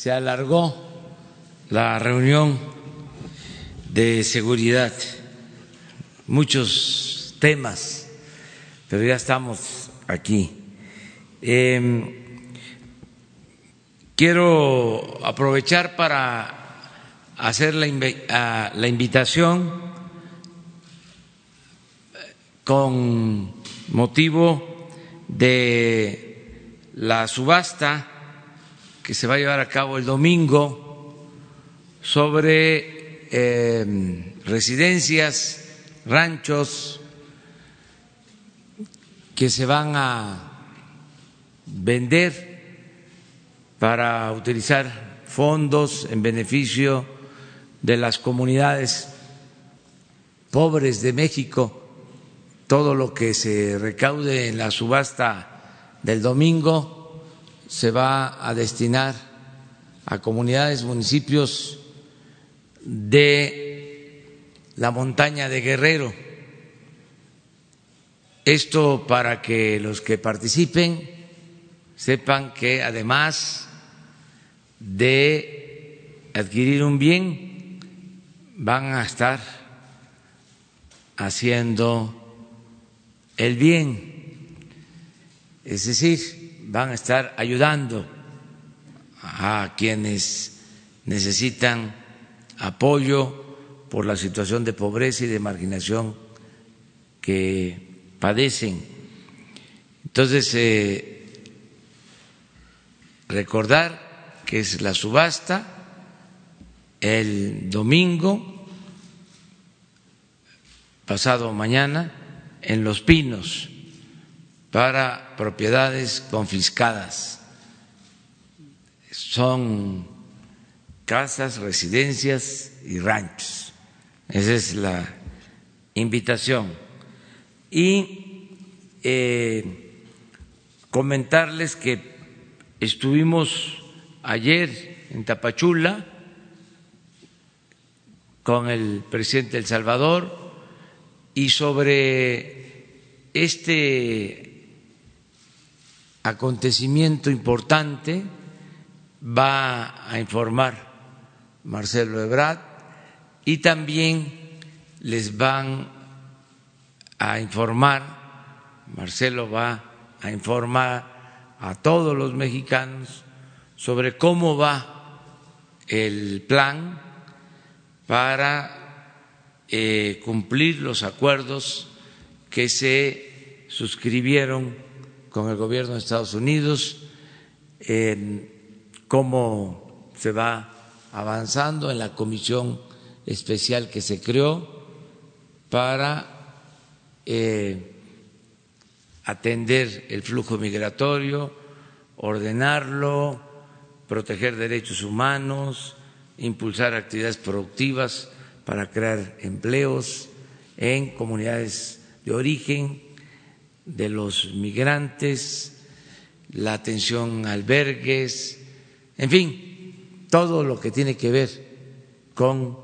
se alargó la reunión de seguridad, muchos temas, pero ya estamos aquí. Eh, quiero aprovechar para hacer la, la invitación con motivo de la subasta que se va a llevar a cabo el domingo sobre eh, residencias, ranchos que se van a vender para utilizar fondos en beneficio de las comunidades pobres de México. Todo lo que se recaude en la subasta del domingo se va a destinar a comunidades, municipios de la montaña de Guerrero. Esto para que los que participen sepan que además de adquirir un bien, van a estar haciendo el bien, es decir, van a estar ayudando a quienes necesitan apoyo por la situación de pobreza y de marginación que padecen. Entonces, eh, recordar que es la subasta el domingo pasado mañana en Los Pinos para propiedades confiscadas. Son casas, residencias y ranchos. Esa es la invitación. Y eh, comentarles que estuvimos ayer en Tapachula con el presidente El Salvador, y sobre este acontecimiento importante va a informar Marcelo Ebrard y también les van a informar, Marcelo va a informar a todos los mexicanos sobre cómo va el plan para eh, cumplir los acuerdos que se suscribieron con el gobierno de Estados Unidos, cómo se va avanzando en la comisión especial que se creó para eh, atender el flujo migratorio, ordenarlo, proteger derechos humanos, impulsar actividades productivas para crear empleos en comunidades de origen de los migrantes, la atención a albergues, en fin, todo lo que tiene que ver con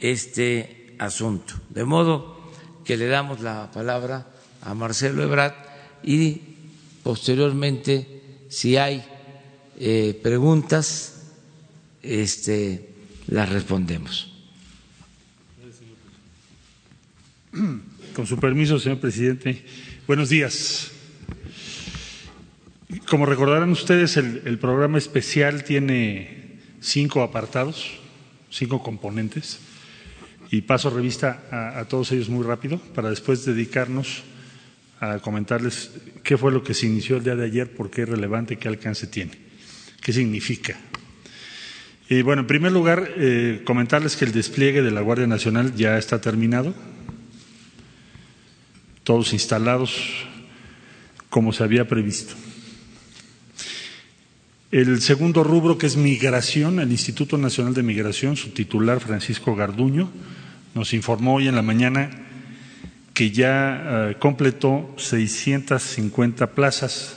este asunto. De modo que le damos la palabra a Marcelo Ebrard y posteriormente, si hay eh, preguntas, este, las respondemos. Con su permiso, señor presidente. Buenos días. Como recordarán ustedes, el, programa especial tiene cinco apartados, cinco componentes, y paso revista a, todos ellos muy rápido para después dedicarnos a comentarles qué fue lo que se inició el día de ayer, por qué es relevante, qué alcance tiene, qué significa. Y bueno, en primer lugar, eh, comentarles que el despliegue de la Guardia Nacional ya está terminado, todos instalados como se había previsto. El segundo rubro, que es migración, el Instituto Nacional de Migración, su titular Francisco Garduño, nos informó hoy en la mañana que ya eh, completó 650 plazas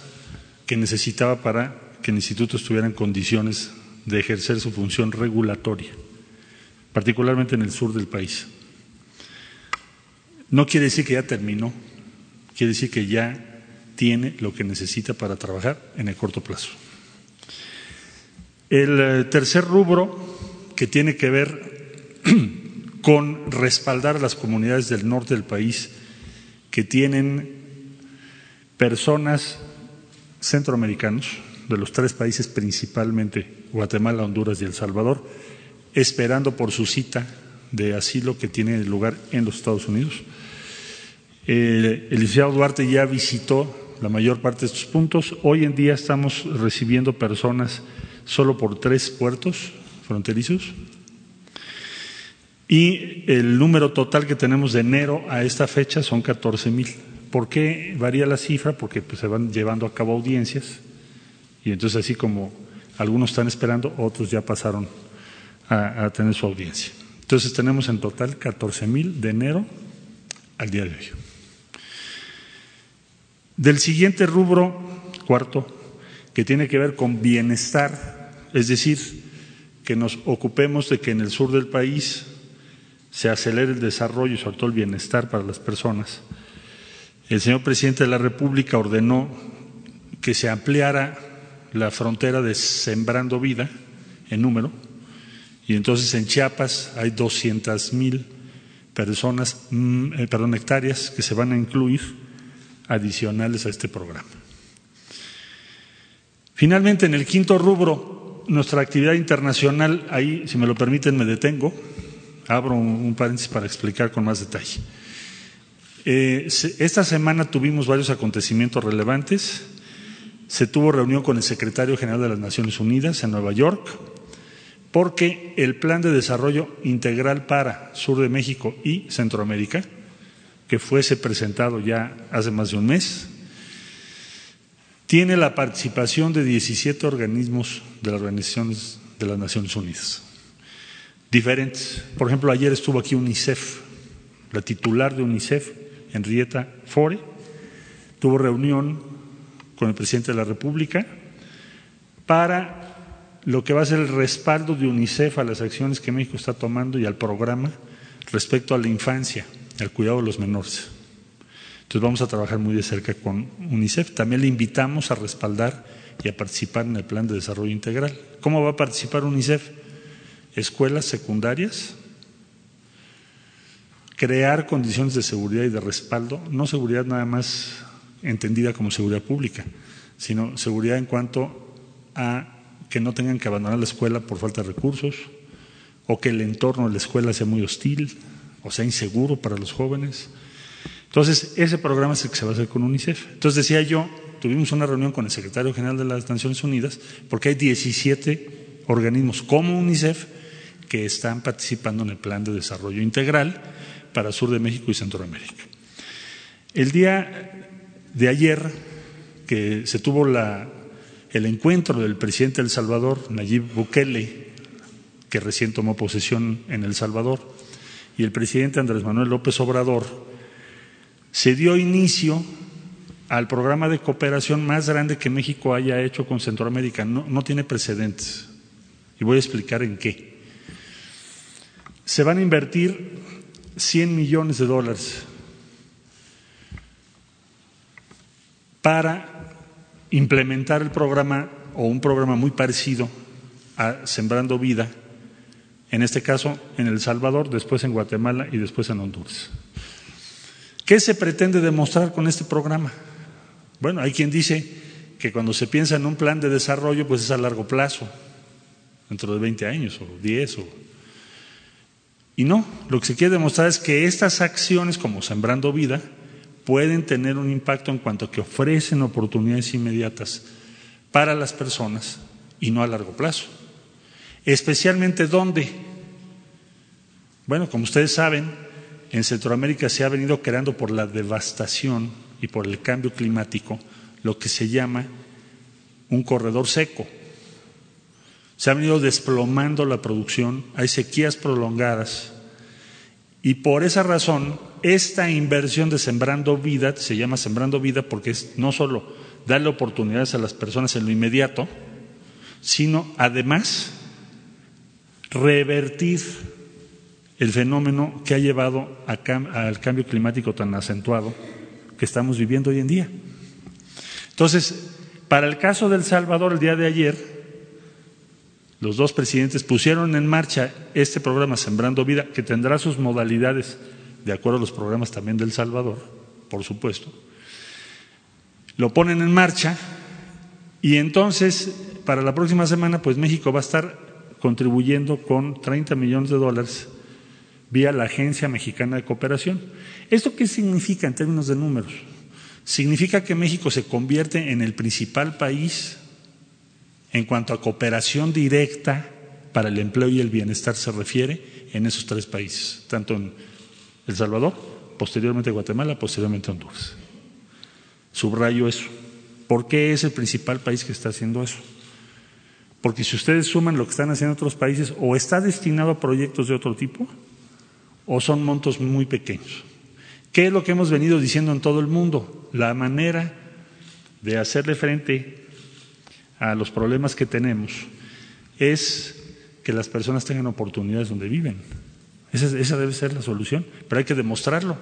que necesitaba para que el instituto estuviera en condiciones de ejercer su función regulatoria, particularmente en el sur del país. No quiere decir que ya terminó, quiere decir que ya tiene lo que necesita para trabajar en el corto plazo. El eh, tercer rubro, que tiene que ver con respaldar a las comunidades del norte del país que tienen personas centroamericanos, de los tres países principalmente, Guatemala, Honduras y El Salvador, esperando por su cita de asilo que tiene lugar en los Estados Unidos. Eh, el licenciado Duarte ya visitó la mayor parte de estos puntos. Hoy en día estamos recibiendo personas solo por tres puertos fronterizos. Y el número total que tenemos de enero a esta fecha son 14 mil. ¿Por qué varía la cifra? Porque pues, se van llevando a cabo audiencias y entonces así como algunos están esperando, otros ya pasaron a, tener su audiencia. Entonces tenemos en total 14 mil de enero al día de hoy. Del siguiente rubro, cuarto, que tiene que ver con bienestar, es decir, que nos ocupemos de que en el sur del país se acelere el desarrollo y sobre todo el bienestar para las personas. El señor presidente de la República ordenó que se ampliara la frontera de Sembrando Vida en número, y entonces en Chiapas hay 200 mil personas, mm, eh, perdón, hectáreas que se van a incluir adicionales a este programa. Finalmente, en el quinto rubro, nuestra actividad internacional, ahí, si me lo permiten, me detengo, abro un paréntesis para explicar con más detalle. Eh, esta semana tuvimos varios acontecimientos relevantes. Se tuvo reunión con el secretario general de las Naciones Unidas en Nueva York, porque el Plan de Desarrollo Integral para Sur de México y Centroamérica, que fuese presentado ya hace más de un mes, tiene la participación de 17 organismos de las organizaciones de las Naciones Unidas, diferentes. Por ejemplo, ayer estuvo aquí UNICEF, la titular de UNICEF, Henrietta Fore, tuvo reunión con el presidente de la República para lo que va a ser el respaldo de UNICEF a las acciones que México está tomando y al programa respecto a la infancia, al cuidado de los menores. Entonces vamos a trabajar muy de cerca con UNICEF. También le invitamos a respaldar y a participar en el Plan de Desarrollo Integral. ¿Cómo va a participar UNICEF? Escuelas secundarias, crear condiciones de seguridad y de respaldo, no seguridad nada más entendida como seguridad pública, sino seguridad en cuanto a que no tengan que abandonar la escuela por falta de recursos, o que el entorno de la escuela sea muy hostil, o sea inseguro para los jóvenes. Entonces, ese programa es el que se va a hacer con UNICEF. Entonces, decía yo, tuvimos una reunión con el secretario general de las Naciones Unidas, porque hay 17 organismos como UNICEF que están participando en el Plan de Desarrollo Integral para Sur de México y Centroamérica. El día de ayer, que se tuvo el encuentro del presidente de El Salvador, Nayib Bukele, que recién tomó posesión en El Salvador, y el presidente Andrés Manuel López Obrador, se dio inicio al programa de cooperación más grande que México haya hecho con Centroamérica. No, no tiene precedentes. Y voy a explicar en qué. Se van a invertir 100 millones de dólares para implementar el programa o un programa muy parecido a Sembrando Vida, en este caso en El Salvador, después en Guatemala y después en Honduras. ¿Qué se pretende demostrar con este programa? Bueno, hay quien dice que cuando se piensa en un plan de desarrollo, pues es a largo plazo, dentro de 20 años o 10 o... Y no, lo que se quiere demostrar es que estas acciones como Sembrando Vida pueden tener un impacto en cuanto a que ofrecen oportunidades inmediatas para las personas y no a largo plazo. Especialmente dónde. Bueno, como ustedes saben, en Centroamérica se ha venido creando por la devastación y por el cambio climático lo que se llama un corredor seco. Se ha venido desplomando la producción, hay sequías prolongadas y por esa razón esta inversión de Sembrando Vida, se llama Sembrando Vida porque es no solo darle oportunidades a las personas en lo inmediato, sino además revertir el fenómeno que ha llevado al cambio climático tan acentuado que estamos viviendo hoy en día. Entonces, para el caso del Salvador, el día de ayer, los dos presidentes pusieron en marcha este programa Sembrando Vida, que tendrá sus modalidades de acuerdo a los programas también del Salvador, por supuesto. Lo ponen en marcha y entonces para la próxima semana pues México va a estar contribuyendo con 30 millones de dólares vía la Agencia Mexicana de Cooperación. ¿Esto qué significa en términos de números? Significa que México se convierte en el principal país en cuanto a cooperación directa para el empleo y el bienestar se refiere en esos tres países, tanto en El Salvador, posteriormente Guatemala, posteriormente Honduras. Subrayo eso. ¿Por qué es el principal país que está haciendo eso? Porque si ustedes suman lo que están haciendo otros países, o está destinado a proyectos de otro tipo, o son montos muy pequeños. ¿Qué es lo que hemos venido diciendo en todo el mundo? La manera de hacerle frente a los problemas que tenemos es que las personas tengan oportunidades donde viven. Esa, esa, debe ser la solución, pero hay que demostrarlo.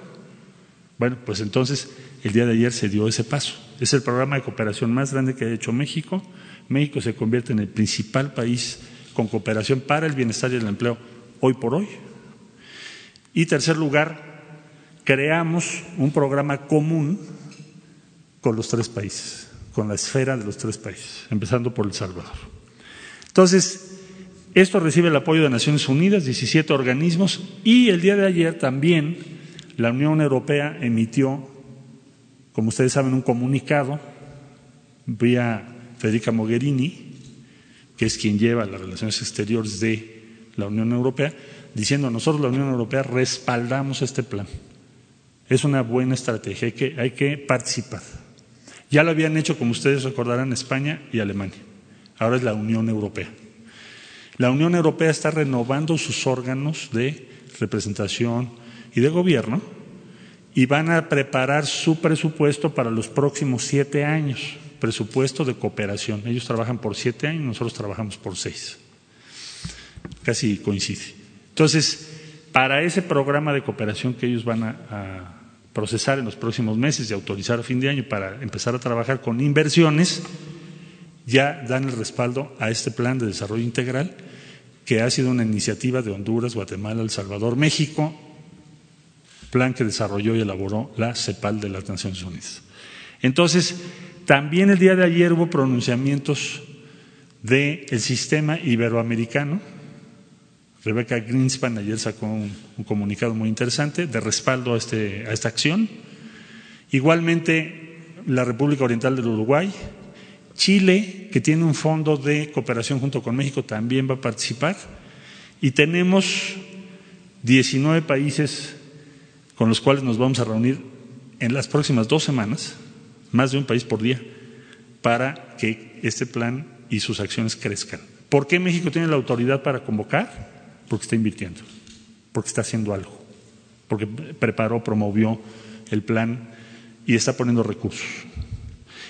Bueno, pues entonces el día de ayer se dio ese paso. Es el programa de cooperación más grande que ha hecho México. México se convierte en el principal país con cooperación para el bienestar y el empleo hoy por hoy. Y tercer lugar, creamos un programa común con los tres países, con la esfera de los tres países, empezando por El Salvador. Entonces, esto recibe el apoyo de Naciones Unidas, 17 organismos, y el día de ayer también la Unión Europea emitió, como ustedes saben, un comunicado vía Federica Mogherini, que es quien lleva las relaciones exteriores de la Unión Europea, diciendo nosotros la Unión Europea respaldamos este plan. Es una buena estrategia, hay que, hay que participar. Ya lo habían hecho, como ustedes recordarán, España y Alemania. Ahora es la Unión Europea. La Unión Europea está renovando sus órganos de representación y de gobierno y van a preparar su presupuesto para los próximos siete años, presupuesto de cooperación. Ellos trabajan por siete años, nosotros trabajamos por seis. Casi coincide. Entonces, para ese programa de cooperación que ellos van a, procesar en los próximos meses y autorizar a fin de año para empezar a trabajar con inversiones, ya dan el respaldo a este plan de desarrollo integral que ha sido una iniciativa de Honduras, Guatemala, El Salvador, México, plan que desarrolló y elaboró la CEPAL de las Naciones Unidas. Entonces, también el día de ayer hubo pronunciamientos del sistema iberoamericano. Rebeca Greenspan ayer sacó un, un, comunicado muy interesante de respaldo a, este, a esta acción. Igualmente, la República Oriental del Uruguay, Chile, que tiene un fondo de cooperación junto con México, también va a participar. Y tenemos 19 países con los cuales nos vamos a reunir en las próximas dos semanas, más de un país por día, para que este plan y sus acciones crezcan. ¿Por qué México tiene la autoridad para convocar? Porque está invirtiendo, porque está haciendo algo, porque preparó, promovió el plan y está poniendo recursos.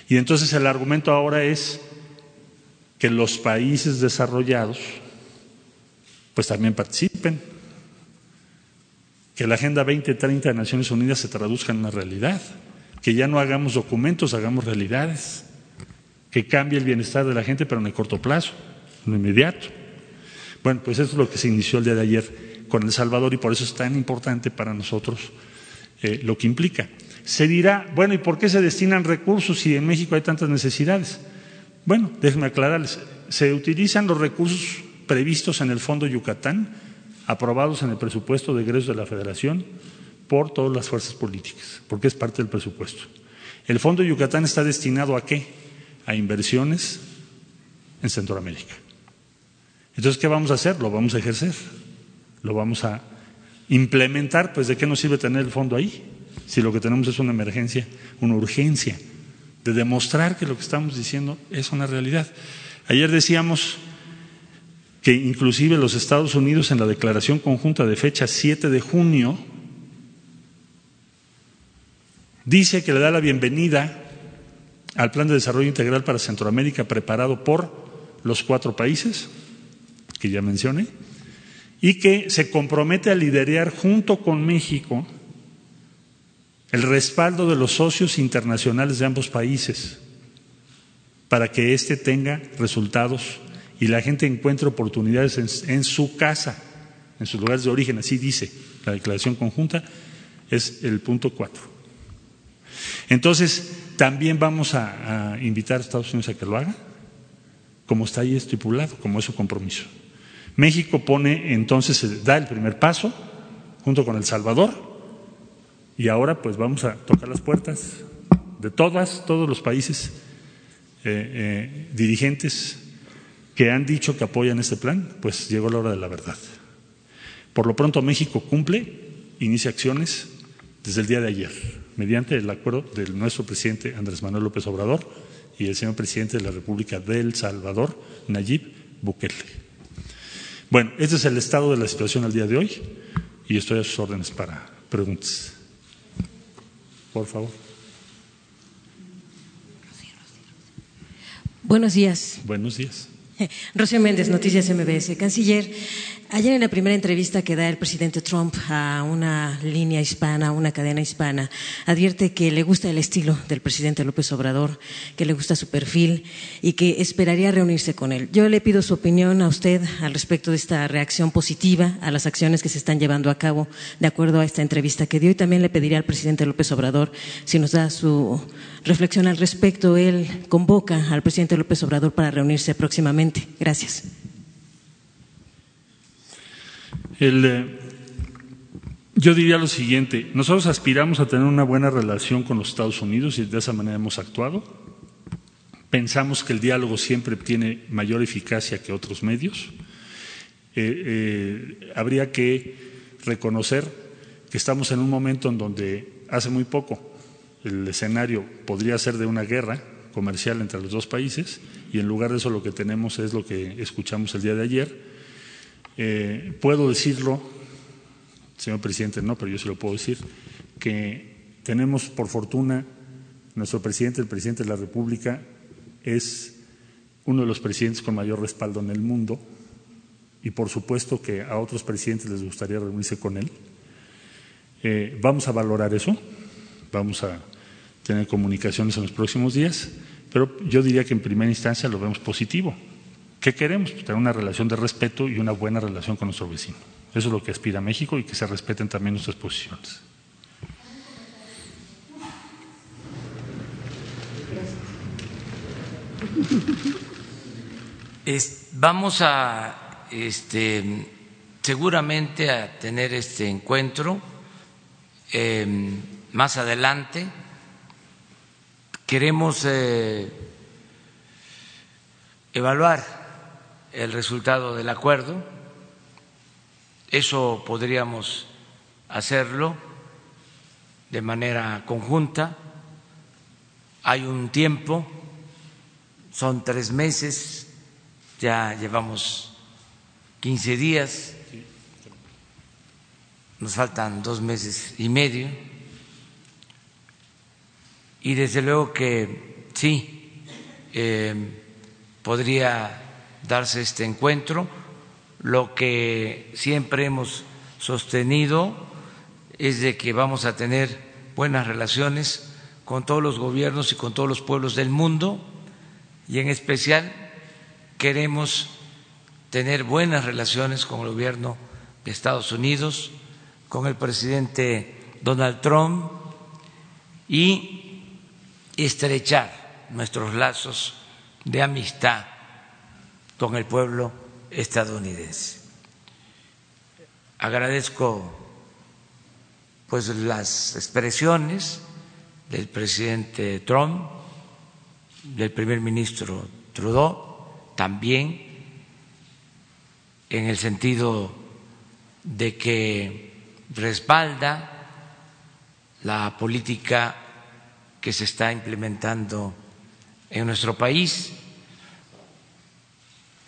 Y entonces el argumento ahora es que los países desarrollados pues también participen, que la Agenda 2030 de Naciones Unidas se traduzca en una realidad, que ya no hagamos documentos, hagamos realidades, que cambie el bienestar de la gente, pero en el corto plazo, en lo inmediato. Bueno, pues eso es lo que se inició el día de ayer con El Salvador y por eso es tan importante para nosotros eh, lo que implica. Se dirá, bueno, ¿y por qué se destinan recursos si en México hay tantas necesidades? Bueno, déjenme aclararles, se utilizan los recursos previstos en el Fondo Yucatán, aprobados en el presupuesto de egresos de la Federación por todas las fuerzas políticas, porque es parte del presupuesto. El Fondo Yucatán está destinado a qué? A inversiones en Centroamérica. Entonces, ¿qué vamos a hacer? Lo vamos a ejercer, lo vamos a implementar, pues ¿de qué nos sirve tener el fondo ahí? Si lo que tenemos es una emergencia, una urgencia de demostrar que lo que estamos diciendo es una realidad. Ayer decíamos que inclusive los Estados Unidos en la declaración conjunta de fecha 7 de junio dice que le da la bienvenida al Plan de Desarrollo Integral para Centroamérica preparado por los cuatro países que ya mencioné y que se compromete a liderar junto con México el respaldo de los socios internacionales de ambos países para que éste tenga resultados y la gente encuentre oportunidades en, su casa, en sus lugares de origen, así dice la declaración conjunta, es el punto cuatro. Entonces, también vamos a, invitar a Estados Unidos a que lo haga, como está ahí estipulado, como es su compromiso. México pone entonces, da el primer paso junto con El Salvador y ahora pues vamos a tocar las puertas de todas, todos los países eh, eh, dirigentes que han dicho que apoyan este plan, pues llegó la hora de la verdad. Por lo pronto México cumple, inicia acciones desde el día de ayer, mediante el acuerdo de nuestro presidente Andrés Manuel López Obrador y el señor presidente de la República de El Salvador, Nayib Bukele. Bueno, este es el estado de la situación al día de hoy y estoy a sus órdenes para preguntas. Por favor. Buenos días. Buenos días. Rocío Méndez, Noticias MBS. Canciller, ayer en la primera entrevista que da el presidente Trump a una línea hispana, a una cadena hispana, advierte que le gusta el estilo del presidente López Obrador, que le gusta su perfil y que esperaría reunirse con él. Yo le pido su opinión a usted al respecto de esta reacción positiva a las acciones que se están llevando a cabo de acuerdo a esta entrevista que dio y también le pediría al presidente López Obrador si nos da su reflexión al respecto. Él convoca al presidente López Obrador para reunirse próximamente. Gracias. Eh, yo diría lo siguiente, nosotros aspiramos a tener una buena relación con los Estados Unidos y de esa manera hemos actuado. Pensamos que el diálogo siempre tiene mayor eficacia que otros medios. Eh, eh, habría que reconocer que estamos en un momento en donde hace muy poco el escenario podría ser de una guerra comercial entre los dos países y en lugar de eso lo que tenemos es lo que escuchamos el día de ayer. Eh, puedo decirlo, señor presidente, no, pero yo se lo puedo decir, que tenemos por fortuna nuestro presidente, el presidente de la República, es uno de los presidentes con mayor respaldo en el mundo y por supuesto que a otros presidentes les gustaría reunirse con él. Eh, vamos a valorar eso, vamos a tener comunicaciones en los próximos días, pero yo diría que en primera instancia lo vemos positivo. ¿Qué queremos? Pues tener una relación de respeto y una buena relación con nuestro vecino. Eso es lo que aspira México y que se respeten también nuestras posiciones. vamos a este, seguramente a tener este encuentro em, más adelante. Queremos eh, evaluar el resultado del acuerdo. Eso podríamos hacerlo de manera conjunta. Hay un tiempo, son tres meses, ya llevamos 15 días, nos faltan dos meses y medio. Y desde luego que sí, eh, podría darse este encuentro. Lo que siempre hemos sostenido es de que vamos a tener buenas relaciones con todos los gobiernos y con todos los pueblos del mundo y en especial queremos tener buenas relaciones con el gobierno de Estados Unidos, con el presidente Donald Trump y estrechar nuestros lazos de amistad con el pueblo estadounidense. Agradezco pues las expresiones del presidente Trump, del primer ministro Trudeau, también en el sentido de que respalda la política que se está implementando en nuestro país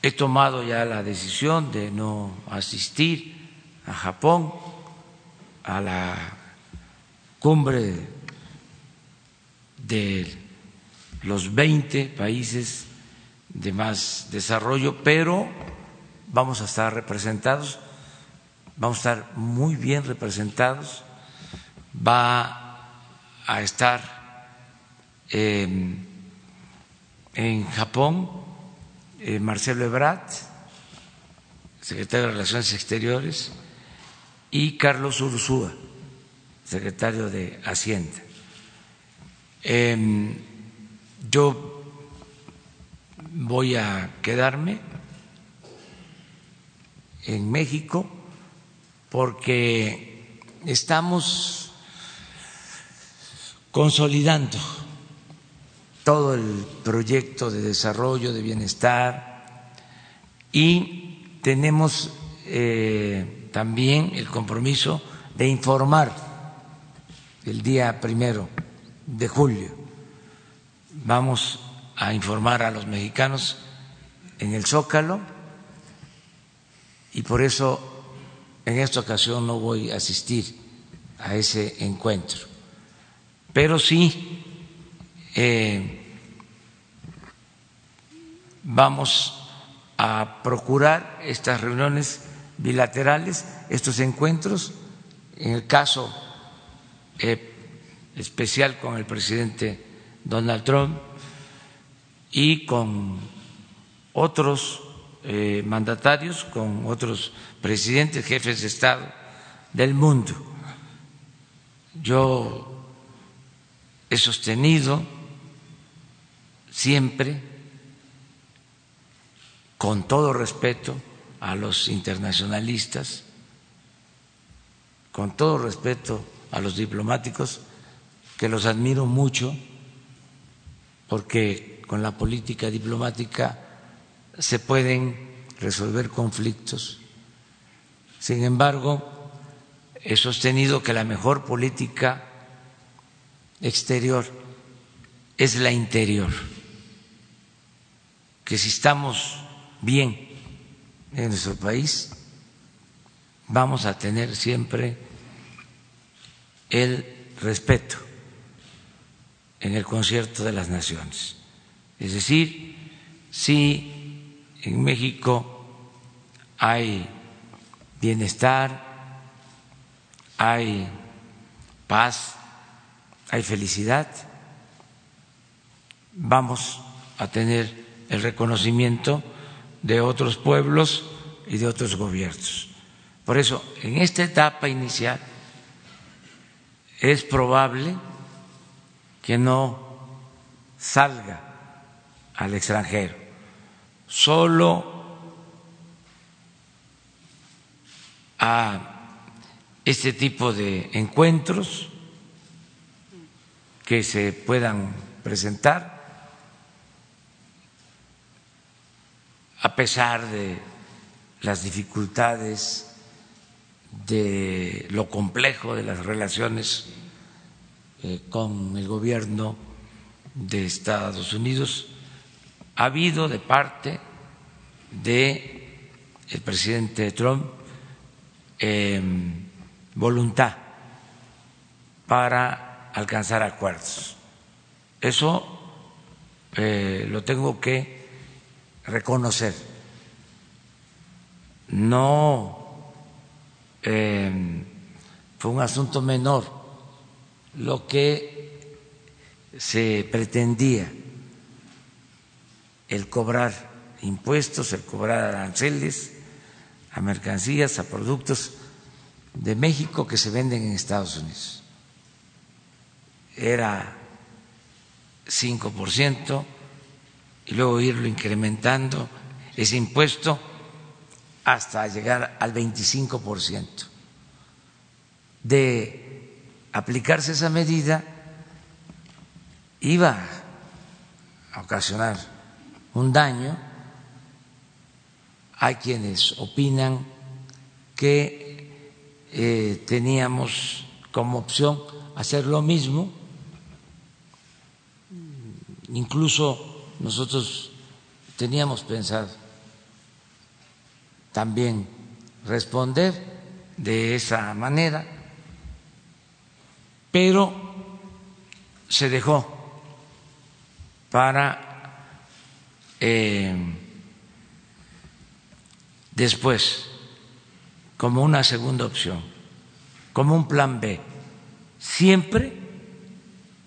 He tomado ya la decisión de no asistir a Japón a la cumbre de los 20 países de más desarrollo, pero vamos a estar representados, vamos a estar muy bien representados, va a estar eh, en Japón eh, Marcelo Ebrard, secretario de Relaciones Exteriores, y Carlos Ursúa, secretario de Hacienda. Em, yo voy a quedarme en México porque estamos consolidando todo el proyecto de desarrollo, de bienestar y tenemos eh, también el compromiso de informar el día primero de julio. Vamos a informar a los mexicanos en el Zócalo y por eso en esta ocasión no voy a asistir a ese encuentro. Pero sí eh, vamos a procurar estas reuniones bilaterales, estos encuentros, en el caso eh, especial con el presidente Donald Trump y con otros eh, mandatarios, con otros presidentes, jefes de Estado del mundo. Yo he sostenido siempre, con todo respeto a los internacionalistas, con todo respeto a los diplomáticos, que los admiro mucho, porque con la política diplomática se pueden resolver conflictos. Sin embargo, he sostenido que la mejor política exterior es la interior, que si estamos bien en nuestro país, vamos a tener siempre el respeto en el concierto de las naciones. Es decir, si en México hay bienestar, hay paz, hay felicidad, vamos a tener el reconocimiento de otros pueblos y de otros gobiernos. Por eso, en esta etapa inicial es probable que no salga al extranjero. Solo a este tipo de encuentros que se puedan presentar, a pesar de las dificultades, de lo complejo de las relaciones eh, con el gobierno de Estados Unidos, ha habido de parte de el presidente Trump em, voluntad para alcanzar acuerdos. Eso eh, lo tengo que reconocer. No em, fue un asunto menor lo que se pretendía el cobrar impuestos, el cobrar aranceles a mercancías, a productos de México que se venden en Estados Unidos. Era 5% y luego irlo incrementando ese impuesto hasta llegar al 25%. De aplicarse esa medida iba a ocasionar un daño. Hay quienes opinan que eh, teníamos como opción hacer lo mismo, incluso nosotros teníamos pensado también responder de esa manera, pero se dejó para eh, después como una segunda opción, como un plan B. Siempre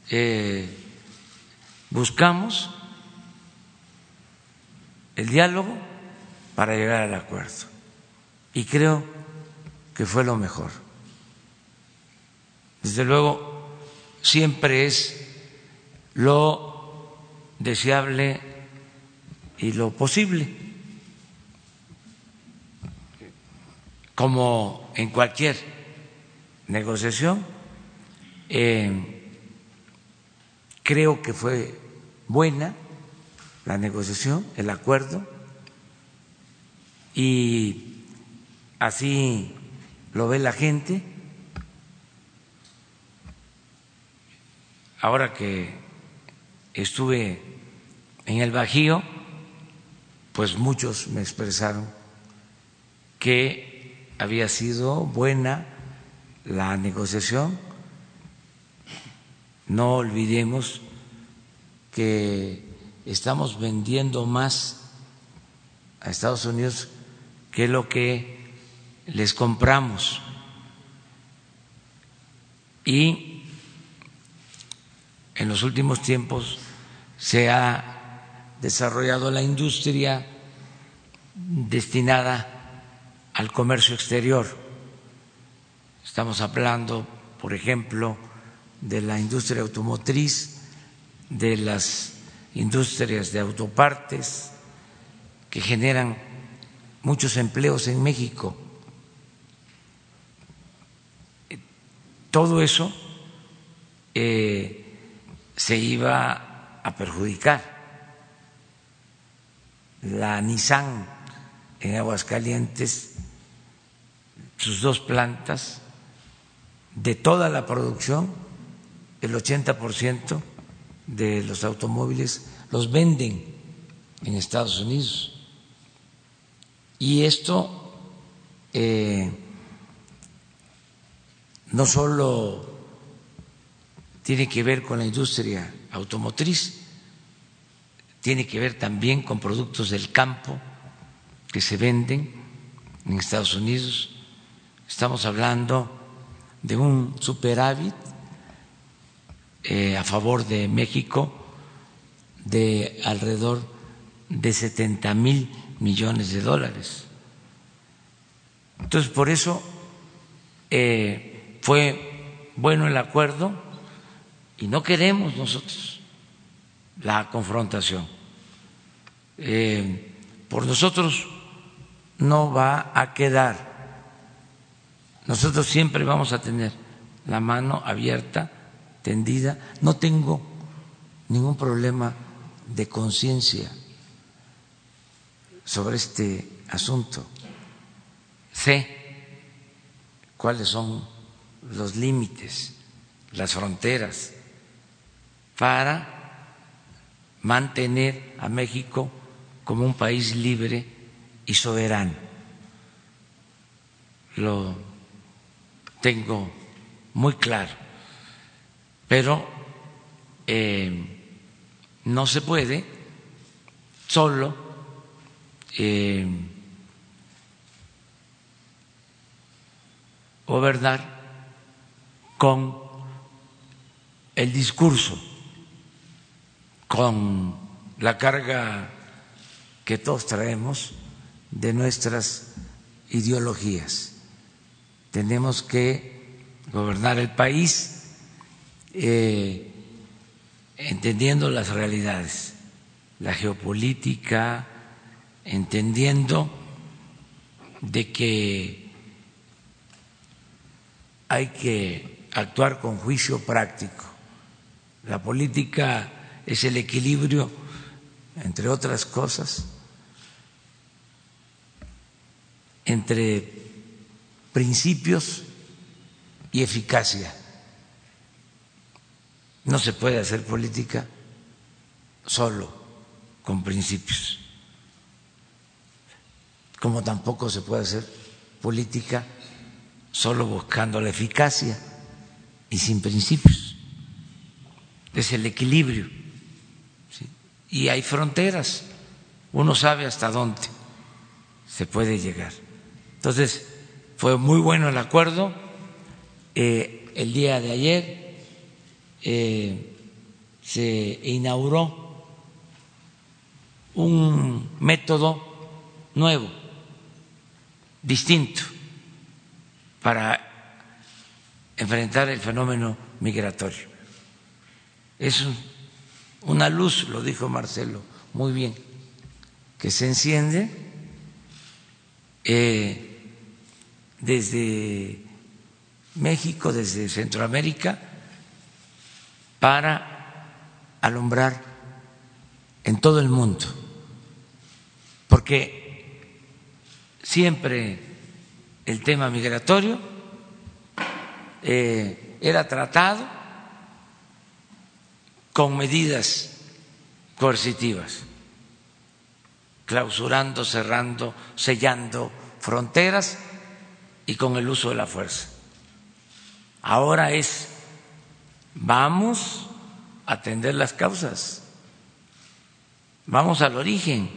eh, buscamos el diálogo para llegar al acuerdo. Y creo que fue lo mejor. Desde luego, siempre es lo deseable y lo posible, como en cualquier negociación. Eh, creo que fue buena la negociación, el acuerdo, y así lo ve la gente. Ahora que estuve en el Bajío, pues muchos me expresaron que había sido buena la negociación. No olvidemos que estamos vendiendo más a Estados Unidos que lo que les compramos. Y en los últimos tiempos se ha desarrollado la industria destinada al comercio exterior. Estamos hablando, por ejemplo, de la industria automotriz, de las industrias de autopartes que generan muchos empleos en México. Todo eso eh, se iba a perjudicar. La Nissan en Aguascalientes, sus dos plantas, de toda la producción, el 80% de los automóviles los venden en Estados Unidos. Y esto eh, no solo tiene que ver con la industria automotriz, tiene que ver también con productos del campo que se venden en Estados Unidos. Estamos hablando de un superávit eh, a favor de México de alrededor de 70 mil millones de dólares. Entonces, por eso eh, fue bueno el acuerdo y no queremos nosotros la confrontación. Eh, por nosotros no va a quedar. Nosotros siempre vamos a tener la mano abierta tendida, no tengo ningún problema de conciencia sobre este asunto. Sé cuáles son los límites, las fronteras para mantener a México como un país libre y soberano. Lo tengo muy claro pero eh, no se puede solo eh, gobernar con el discurso, con la carga que todos traemos de nuestras ideologías. Tenemos que gobernar el país eh, entendiendo las realidades, la geopolítica, entendiendo de que hay que actuar con juicio práctico. La política es el equilibrio, entre otras cosas, entre principios y eficacia. No se puede hacer política solo con principios, como tampoco se puede hacer política solo buscando la eficacia y sin principios. Es el equilibrio. Y hay fronteras, uno sabe hasta dónde se puede llegar. Entonces, fue muy bueno el acuerdo. Eh, el día de ayer eh, se inauguró un método nuevo, distinto, para enfrentar el fenómeno migratorio. Es una luz, lo dijo Marcelo muy bien, que se enciende eh, desde México, desde Centroamérica, para alumbrar en todo el mundo, porque siempre el tema migratorio eh, era tratado con medidas coercitivas, clausurando, cerrando, sellando fronteras y con el uso de la fuerza. Ahora es, vamos a atender las causas, vamos al origen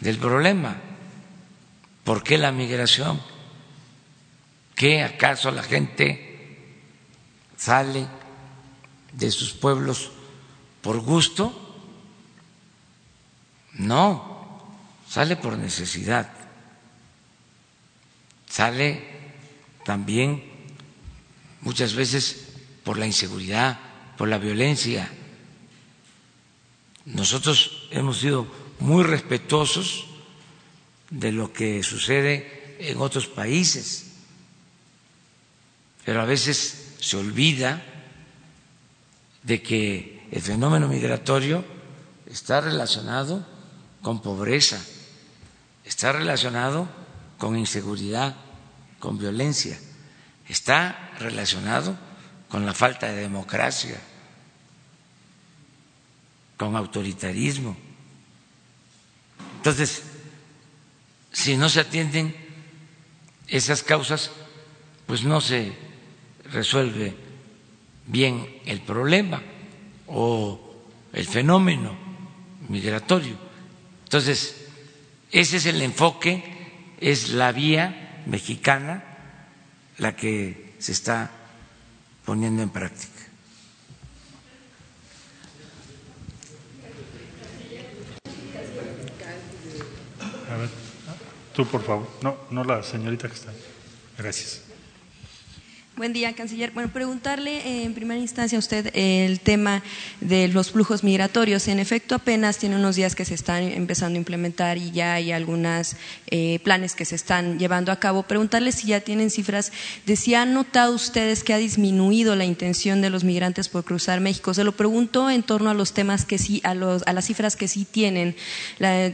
del problema. ¿Por qué la migración? ¿Qué acaso la gente sale de sus pueblos por gusto? No, sale por necesidad, sale también muchas veces por la inseguridad, por la violencia. Nosotros hemos sido muy respetuosos de lo que sucede en otros países, pero a veces se olvida de que el fenómeno migratorio está relacionado con pobreza, está relacionado con inseguridad, con violencia, está relacionado con la falta de democracia, con autoritarismo. Entonces, si no se atienden esas causas, pues no se resuelve bien el problema o el fenómeno migratorio. Entonces, ese es el enfoque, es la vía mexicana la que se está poniendo en práctica. A ver, tú por favor. No, no la señorita que está. Gracias. Buen día, canciller. Bueno, preguntarle eh, en primera instancia a usted el tema de los flujos migratorios. En efecto, apenas tiene unos días que se están empezando a implementar y ya hay algunos eh, planes que se están llevando a cabo. Preguntarle si ya tienen cifras de si han notado ustedes que ha disminuido la intención de los migrantes por cruzar México. Se lo pregunto en torno a los temas que sí, a, los, a las cifras que sí tienen.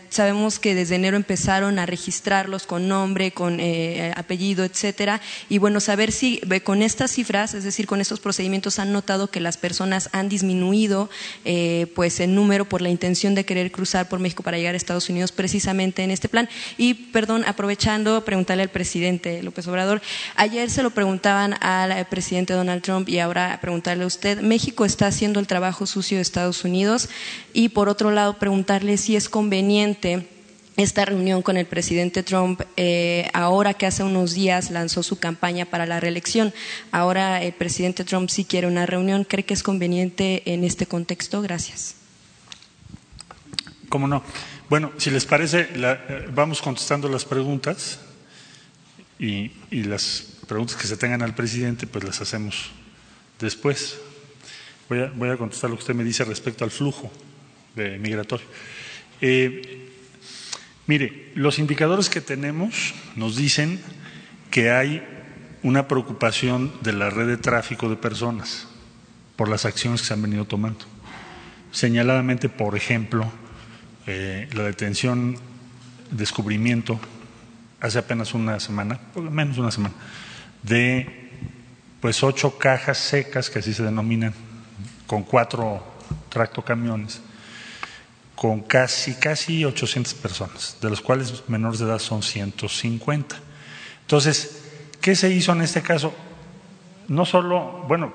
sabemos que desde enero empezaron a registrarlos con nombre, con eh, apellido, etcétera. Y bueno, saber si con estas cifras, es decir, con estos procedimientos, han notado que las personas han disminuido eh, pues el número por la intención de querer cruzar por México para llegar a Estados Unidos precisamente en este plan. Y, perdón, aprovechando, preguntarle al presidente López Obrador, ayer se lo preguntaban al presidente Donald Trump y ahora preguntarle a usted, México está haciendo el trabajo sucio de Estados Unidos y, por otro lado, preguntarle si es conveniente esta reunión con el presidente Trump, eh, ahora que hace unos días lanzó su campaña para la reelección, ahora el presidente Trump sí quiere una reunión, ¿cree que es conveniente en este contexto? Gracias. ¿Cómo no? Bueno, si les parece, eh, vamos contestando las preguntas y, las preguntas que se tengan al presidente, pues las hacemos después. Voy a, voy a contestar lo que usted me dice respecto al flujo de migratorio. Eh, Mire, los indicadores que tenemos nos dicen que hay una preocupación de la red de tráfico de personas por las acciones que se han venido tomando. Señaladamente, por ejemplo, eh, la detención, descubrimiento, hace apenas una semana, menos de una semana, de pues ocho cajas secas, que así se denominan, con cuatro tractocamiones, con casi, casi 800 personas, de los cuales menores de edad son 150. Entonces, ¿qué se hizo en este caso? No solo, bueno,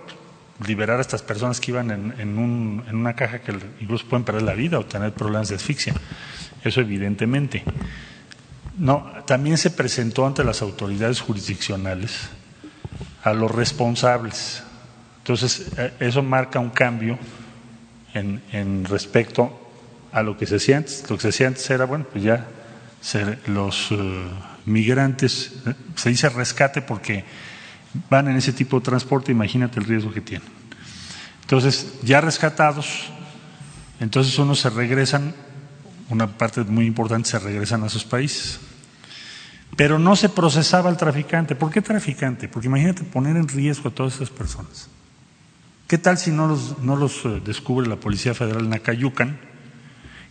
liberar a estas personas que iban en, una caja que incluso pueden perder la vida o tener problemas de asfixia, eso evidentemente. No, también se presentó ante las autoridades jurisdiccionales a los responsables. Entonces, eh, eso marca un cambio en, en respecto a lo que se hacía antes. Lo que se hacía antes era, bueno, pues ya los eh, migrantes, eh, se dice rescate porque van en ese tipo de transporte, imagínate el riesgo que tienen. Entonces, ya rescatados, entonces unos se regresan, una parte muy importante se regresan a sus países. Pero no se procesaba el traficante. ¿Por qué traficante? Porque imagínate poner en riesgo a todas esas personas. ¿Qué tal si no los, no los eh, descubre la Policía Federal en Acayucan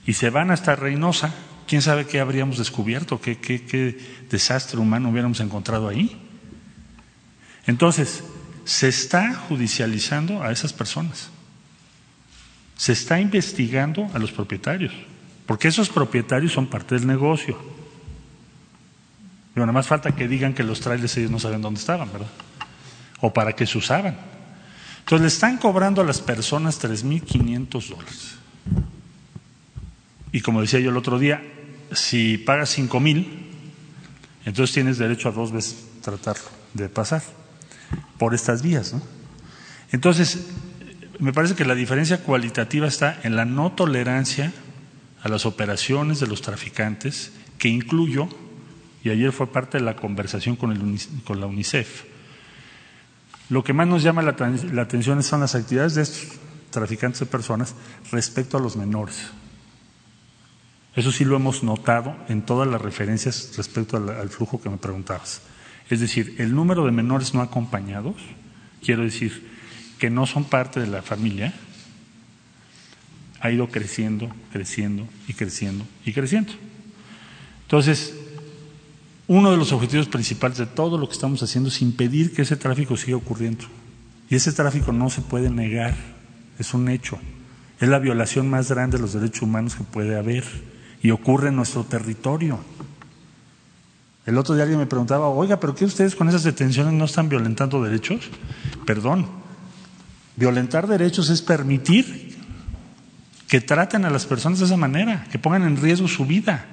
y se van hasta Reynosa? ¿Quién sabe qué habríamos descubierto? ¿Qué, qué, qué desastre humano hubiéramos encontrado ahí? Entonces, se está judicializando a esas personas. Se está investigando a los propietarios, porque esos propietarios son parte del negocio. Y nada más falta que digan que los trailers ellos no saben dónde estaban, ¿verdad? O para qué se usaban. Entonces le están cobrando a las personas 3.500 dólares. Y como decía yo el otro día, si pagas 5.000, entonces tienes derecho a dos veces tratarlo de pasar por estas vías. ¿no? Entonces, me parece que la diferencia cualitativa está en la no tolerancia a las operaciones de los traficantes, que incluyo, y ayer fue parte de la conversación con, la UNICEF, lo que más nos llama la, la atención son las actividades de estos traficantes de personas respecto a los menores. Eso sí lo hemos notado en todas las referencias respecto al, flujo que me preguntabas. Es decir, el número de menores no acompañados, quiero decir, que no son parte de la familia, ha ido creciendo, creciendo y creciendo y creciendo. Entonces, uno de los objetivos principales de todo lo que estamos haciendo es impedir que ese tráfico siga ocurriendo. Y ese tráfico no se puede negar, es un hecho. Es la violación más grande de los derechos humanos que puede haber y ocurre en nuestro territorio. El otro día alguien me preguntaba, oiga, ¿pero qué ustedes con esas detenciones no están violentando derechos? Perdón, violentar derechos es permitir que traten a las personas de esa manera, que pongan en riesgo su vida,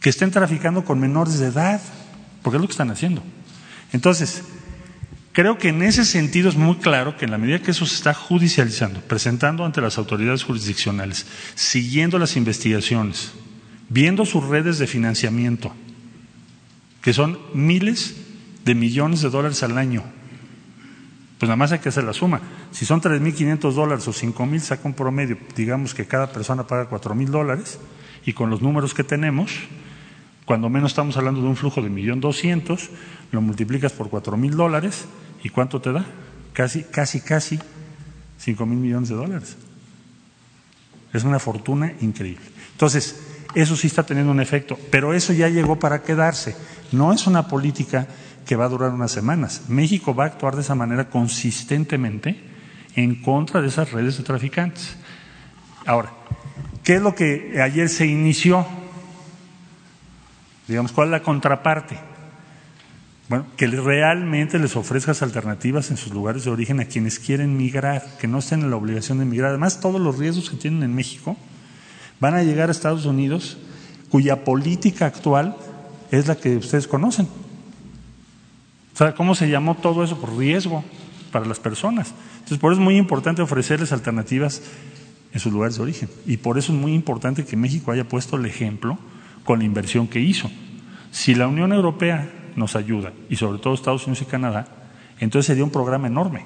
que estén traficando con menores de edad, porque es lo que están haciendo. Entonces, creo que en ese sentido es muy claro que en la medida que eso se está judicializando, presentando ante las autoridades jurisdiccionales, siguiendo las investigaciones, viendo sus redes de financiamiento, que son miles de millones de dólares al año. Pues nada más hay que hacer la suma. Si son 3.500 dólares o 5.000, saca un promedio. Digamos que cada persona paga 4.000 dólares y con los números que tenemos, cuando menos estamos hablando de un flujo de 1.200.000, lo multiplicas por 4.000 dólares y ¿cuánto te da? Casi, casi, casi 5.000 millones de dólares. Es una fortuna increíble. Entonces, eso sí está teniendo un efecto, pero eso ya llegó para quedarse. No es una política que va a durar unas semanas. México va a actuar de esa manera consistentemente en contra de esas redes de traficantes. Ahora, ¿qué es lo que ayer se inició? Digamos, ¿cuál es la contraparte? Bueno, que realmente les ofrezcas alternativas en sus lugares de origen a quienes quieren migrar, que no estén en la obligación de migrar. Además, todos los riesgos que tienen en México van a llegar a Estados Unidos, cuya política actual es la que ustedes conocen. O sea, ¿cómo se llamó todo eso? Por riesgo para las personas. Entonces, por eso es muy importante ofrecerles alternativas en sus lugares de origen. Y por eso es muy importante que México haya puesto el ejemplo con la inversión que hizo. Si la Unión Europea nos ayuda, y sobre todo Estados Unidos y Canadá, entonces sería un programa enorme.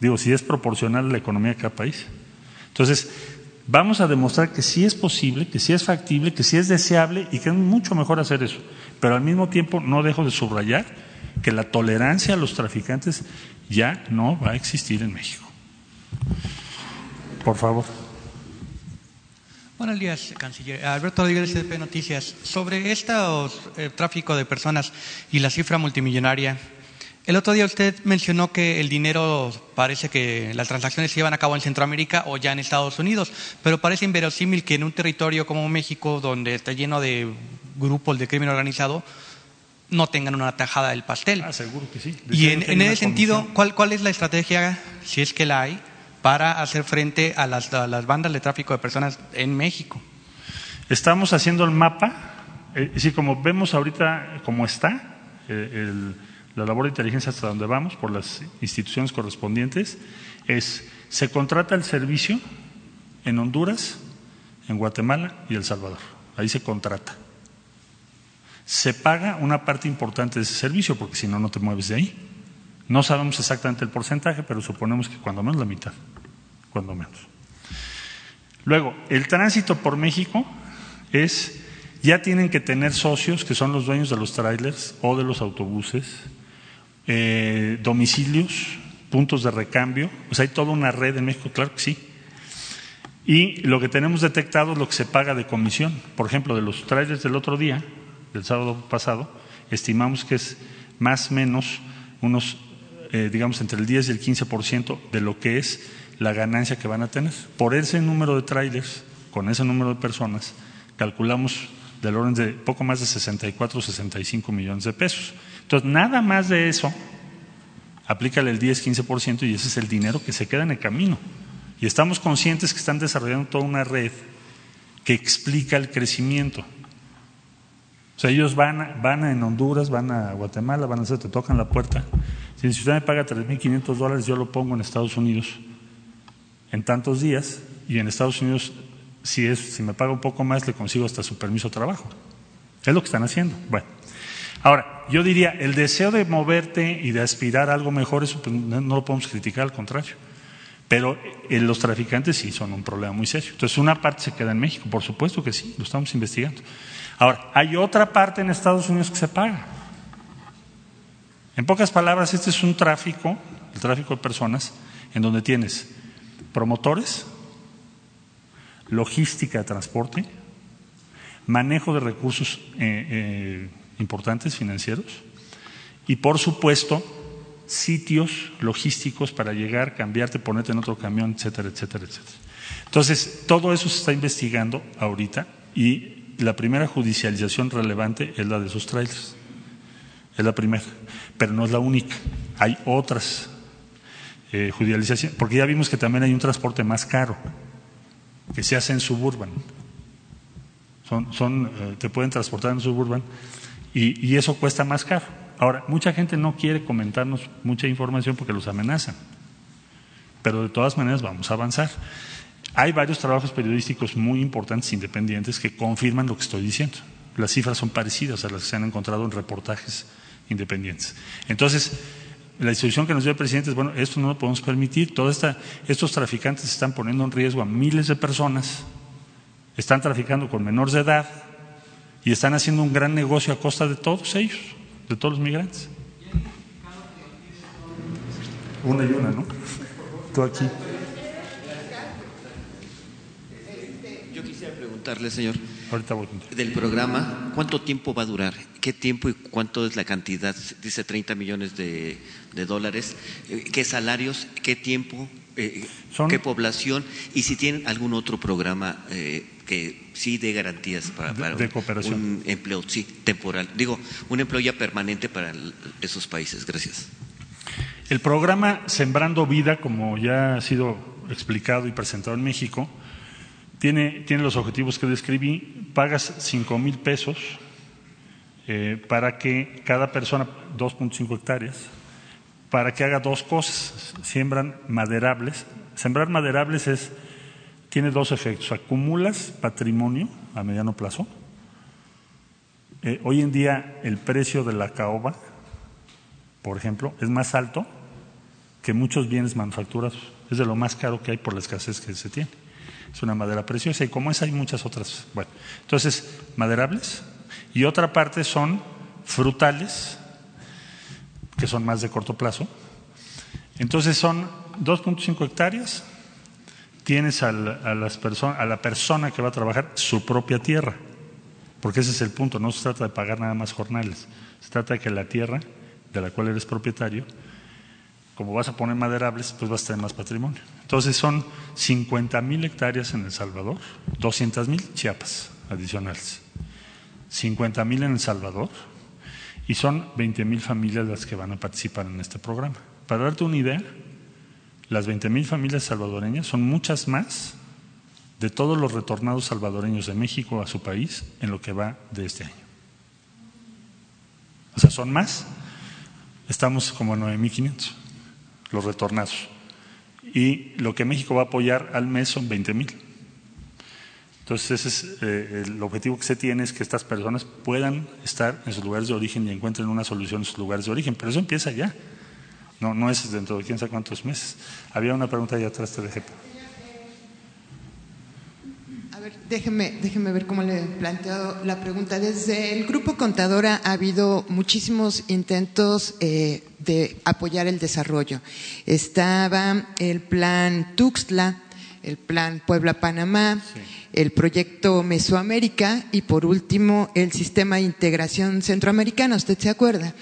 Digo, si es proporcional a la economía de cada país. Entonces, vamos a demostrar que sí es posible, que sí es factible, que sí es deseable y que es mucho mejor hacer eso. Pero al mismo tiempo no dejo de subrayar que la tolerancia a los traficantes ya no va a existir en México. Por favor. Buenos días, canciller. Alberto Rodríguez, CDP Noticias. Sobre este tráfico de personas y la cifra multimillonaria, el otro día usted mencionó que el dinero parece que las transacciones se llevan a cabo en Centroamérica o ya en Estados Unidos, pero parece inverosímil que en un territorio como México, donde está lleno de grupos de crimen organizado, no tengan una tajada del pastel. Ah, seguro que sí. y en, ese sentido, ¿cuál, ¿cuál, es la estrategia, si es que la hay, para hacer frente a las, bandas de tráfico de personas en México? Estamos haciendo el mapa, es eh, decir, como vemos ahorita cómo está, eh, el la labor de inteligencia hasta donde vamos por las instituciones correspondientes es, se contrata el servicio en Honduras, en Guatemala y El Salvador. Ahí se contrata. Se paga una parte importante de ese servicio porque si no, no te mueves de ahí. No sabemos exactamente el porcentaje, pero suponemos que cuando menos la mitad, cuando menos. Luego, el tránsito por México es, ya tienen que tener socios que son los dueños de los trailers o de los autobuses, eh, domicilios, puntos de recambio, pues hay toda una red en México, claro que sí. Y lo que tenemos detectado es lo que se paga de comisión. Por ejemplo, de los trailers del otro día, del sábado pasado, estimamos que es más o menos unos, eh, digamos, entre el 10 y el 15% de lo que es la ganancia que van a tener. Por ese número de trailers, con ese número de personas, calculamos del orden de poco más de 64 o 65 millones de pesos. Entonces, nada más de eso, aplícale el 10-15% y ese es el dinero que se queda en el camino. Y estamos conscientes que están desarrollando toda una red que explica el crecimiento. Sea, ellos van, van en Honduras, van a Guatemala, van a hacer, te tocan la puerta. Si usted me paga 3.500 dólares, yo lo pongo en Estados Unidos en tantos días y en Estados Unidos, si, es, si me paga un poco más, le consigo hasta su permiso de trabajo. Es lo que están haciendo. Bueno, ahora, yo diría, el deseo de moverte y de aspirar a algo mejor, eso pues, no lo podemos criticar, al contrario. Pero eh, los traficantes sí son un problema muy serio. Entonces, una parte se queda en México, por supuesto que sí, lo estamos investigando. Ahora, hay otra parte en Estados Unidos que se paga. En pocas palabras, este es un tráfico, el tráfico de personas, en donde tienes promotores, logística de transporte, manejo de recursos eh, eh, importantes financieros y, por supuesto, sitios logísticos para llegar, cambiarte, ponerte en otro camión, etcétera, etcétera, etcétera. Entonces, todo eso se está investigando ahorita y la primera judicialización relevante es la de esos trailers. Es la primera, pero no es la única. Hay otras eh, judicializaciones, porque ya vimos que también hay un transporte más caro que se hace en suburban. Son, son, eh, te pueden transportar en suburban y, y eso cuesta más caro. Ahora, mucha gente no quiere comentarnos mucha información porque los amenazan, pero de todas maneras vamos a avanzar. Hay varios trabajos periodísticos muy importantes, independientes, que confirman lo que estoy diciendo. Las cifras son parecidas a las que se han encontrado en reportajes independientes. Entonces, la instrucción que nos dio el presidente es, bueno, esto no lo podemos permitir. Toda esta, estos traficantes están poniendo en riesgo a miles de personas, están traficando con menores de edad y están haciendo un gran negocio a costa de todos ellos de todos los migrantes. Una y una, ¿no? Tú aquí. Yo quisiera preguntarle, señor, Ahorita voy. del programa, ¿cuánto tiempo va a durar? ¿Qué tiempo y cuánto es la cantidad? Dice 30 millones de, de dólares. Eh, ¿Qué salarios? ¿Qué tiempo? Eh, Son- ¿Qué población? Y si tienen algún otro programa eh, que sí dé garantías para, De- para de un- cooperación. un empleo, sí, temporal. Digo, un empleo ya permanente para esos países. Gracias. El programa Sembrando Vida, como ya ha sido explicado y presentado en México, tiene, tiene los objetivos que describí. Pagas cinco mil pesos eh, para que cada persona, 2.5 hectáreas, para que haga dos cosas. Siembran maderables. Sembrar maderables es, tiene dos efectos. Acumulas patrimonio a mediano plazo. Eh, hoy en día el precio de la caoba, por ejemplo, es más alto que muchos bienes manufacturados. Es de lo más caro que hay por la escasez que se tiene. Es una madera preciosa y como esa hay muchas otras. Bueno, entonces, maderables. Y otra parte son frutales, que son más de corto plazo. Entonces son 2.5 hectáreas. Tienes al- a, las a la persona que va a trabajar su propia tierra, porque ese es el punto. No se trata de pagar nada más jornales. Se trata de que la tierra de la cual eres propietario, como vas a poner maderables, pues vas a tener más patrimonio. Entonces son 50 mil hectáreas en El Salvador, 200 mil Chiapas adicionales, 50 mil en El Salvador y son 20 mil familias las que van a participar en este programa. Para darte una idea, las 20 mil familias salvadoreñas son muchas más de todos los retornados salvadoreños de México a su país en lo que va de este año. O sea, son más. Estamos como 9.500 los retornados. Y lo que México va a apoyar al mes son 20 mil. Entonces ese es eh, el objetivo que se tiene, es que estas personas puedan estar en sus lugares de origen y encuentren una solución en sus lugares de origen. Pero eso empieza ya. No, no es dentro de quién sabe cuántos meses. Había una pregunta allá atrás, te dejé. Ver, déjeme, déjeme ver cómo le he planteado la pregunta. Desde el Grupo Contadora ha habido muchísimos intentos eh, de apoyar el desarrollo. Estaba el plan Tuxtla, el plan Puebla-Panamá, el proyecto Mesoamérica y por último el sistema de integración centroamericana. ¿Usted se acuerda?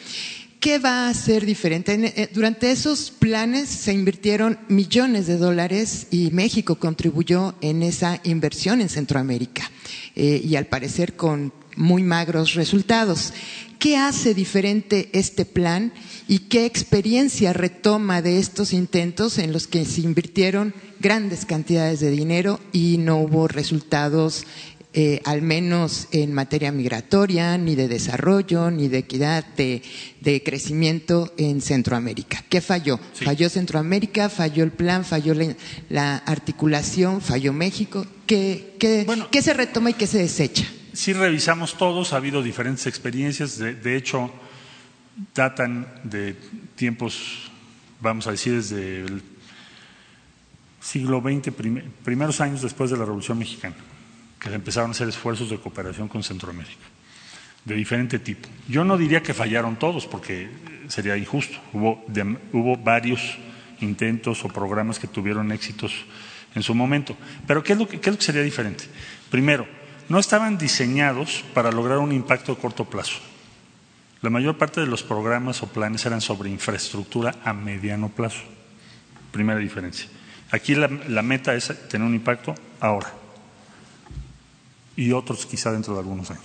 ¿Qué va a ser diferente? Eh, durante esos planes se invirtieron millones de dólares y México contribuyó en esa inversión en Centroamérica eh, y al parecer con muy magros resultados. ¿Qué hace diferente este plan y qué experiencia retoma de estos intentos en los que se invirtieron grandes cantidades de dinero y no hubo resultados eh, al menos en materia migratoria, ni de desarrollo, ni de equidad, de, crecimiento en Centroamérica. ¿Qué falló? Falló Centroamérica, falló el plan, falló la, articulación, falló México. ¿Qué, qué, se retoma y qué se desecha? Sí, revisamos todos, ha habido diferentes experiencias, de, hecho, datan de tiempos, vamos a decir, desde el siglo XX, primeros años después de la Revolución Mexicana que empezaron a hacer esfuerzos de cooperación con Centroamérica, de diferente tipo. Yo no diría que fallaron todos, porque sería injusto. Hubo, varios intentos o programas que tuvieron éxitos en su momento. Pero ¿qué es, lo que, ¿qué es lo que sería diferente? Primero, no estaban diseñados para lograr un impacto a corto plazo. La mayor parte de los programas o planes eran sobre infraestructura a mediano plazo. Primera diferencia. Aquí la, la meta es tener un impacto ahora y otros quizá dentro de algunos años.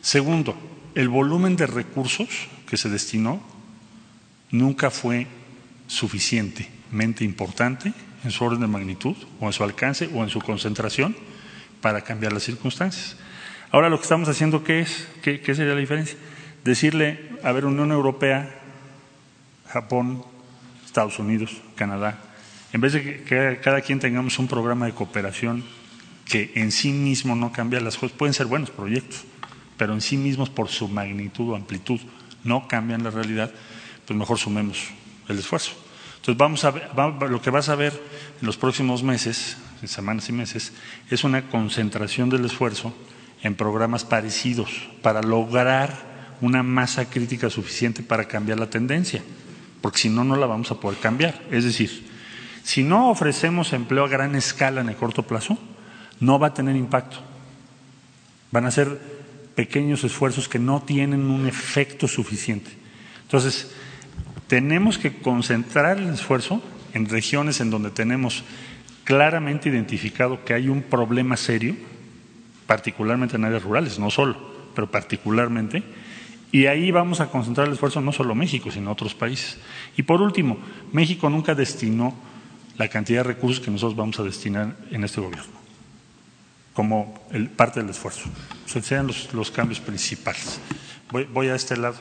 Segundo, el volumen de recursos que se destinó nunca fue suficientemente importante en su orden de magnitud o en su alcance o en su concentración para cambiar las circunstancias. Ahora lo que estamos haciendo, ¿qué es? ¿Qué, sería la diferencia? Decirle, a ver, Unión Europea, Japón, Estados Unidos, Canadá, en vez de que cada quien tengamos un programa de cooperación que en sí mismo no cambian las cosas. Pueden ser buenos proyectos, pero en sí mismos por su magnitud o amplitud no cambian la realidad, pues mejor sumemos el esfuerzo. Entonces vamos a ver, lo que vas a ver en los próximos meses, en semanas y meses, es una concentración del esfuerzo en programas parecidos para lograr una masa crítica suficiente para cambiar la tendencia, porque si no, no la vamos a poder cambiar. Es decir, si no ofrecemos empleo a gran escala en el corto plazo, no va a tener impacto. Van a ser pequeños esfuerzos que no tienen un efecto suficiente. Entonces, tenemos que concentrar el esfuerzo en regiones en donde tenemos claramente identificado que hay un problema serio, particularmente en áreas rurales, no solo, pero particularmente, y ahí vamos a concentrar el esfuerzo no solo México, sino otros países. Y por último, México nunca destinó la cantidad de recursos que nosotros vamos a destinar en este gobierno como parte del esfuerzo. Sea, sean los, cambios principales. Voy, a este lado.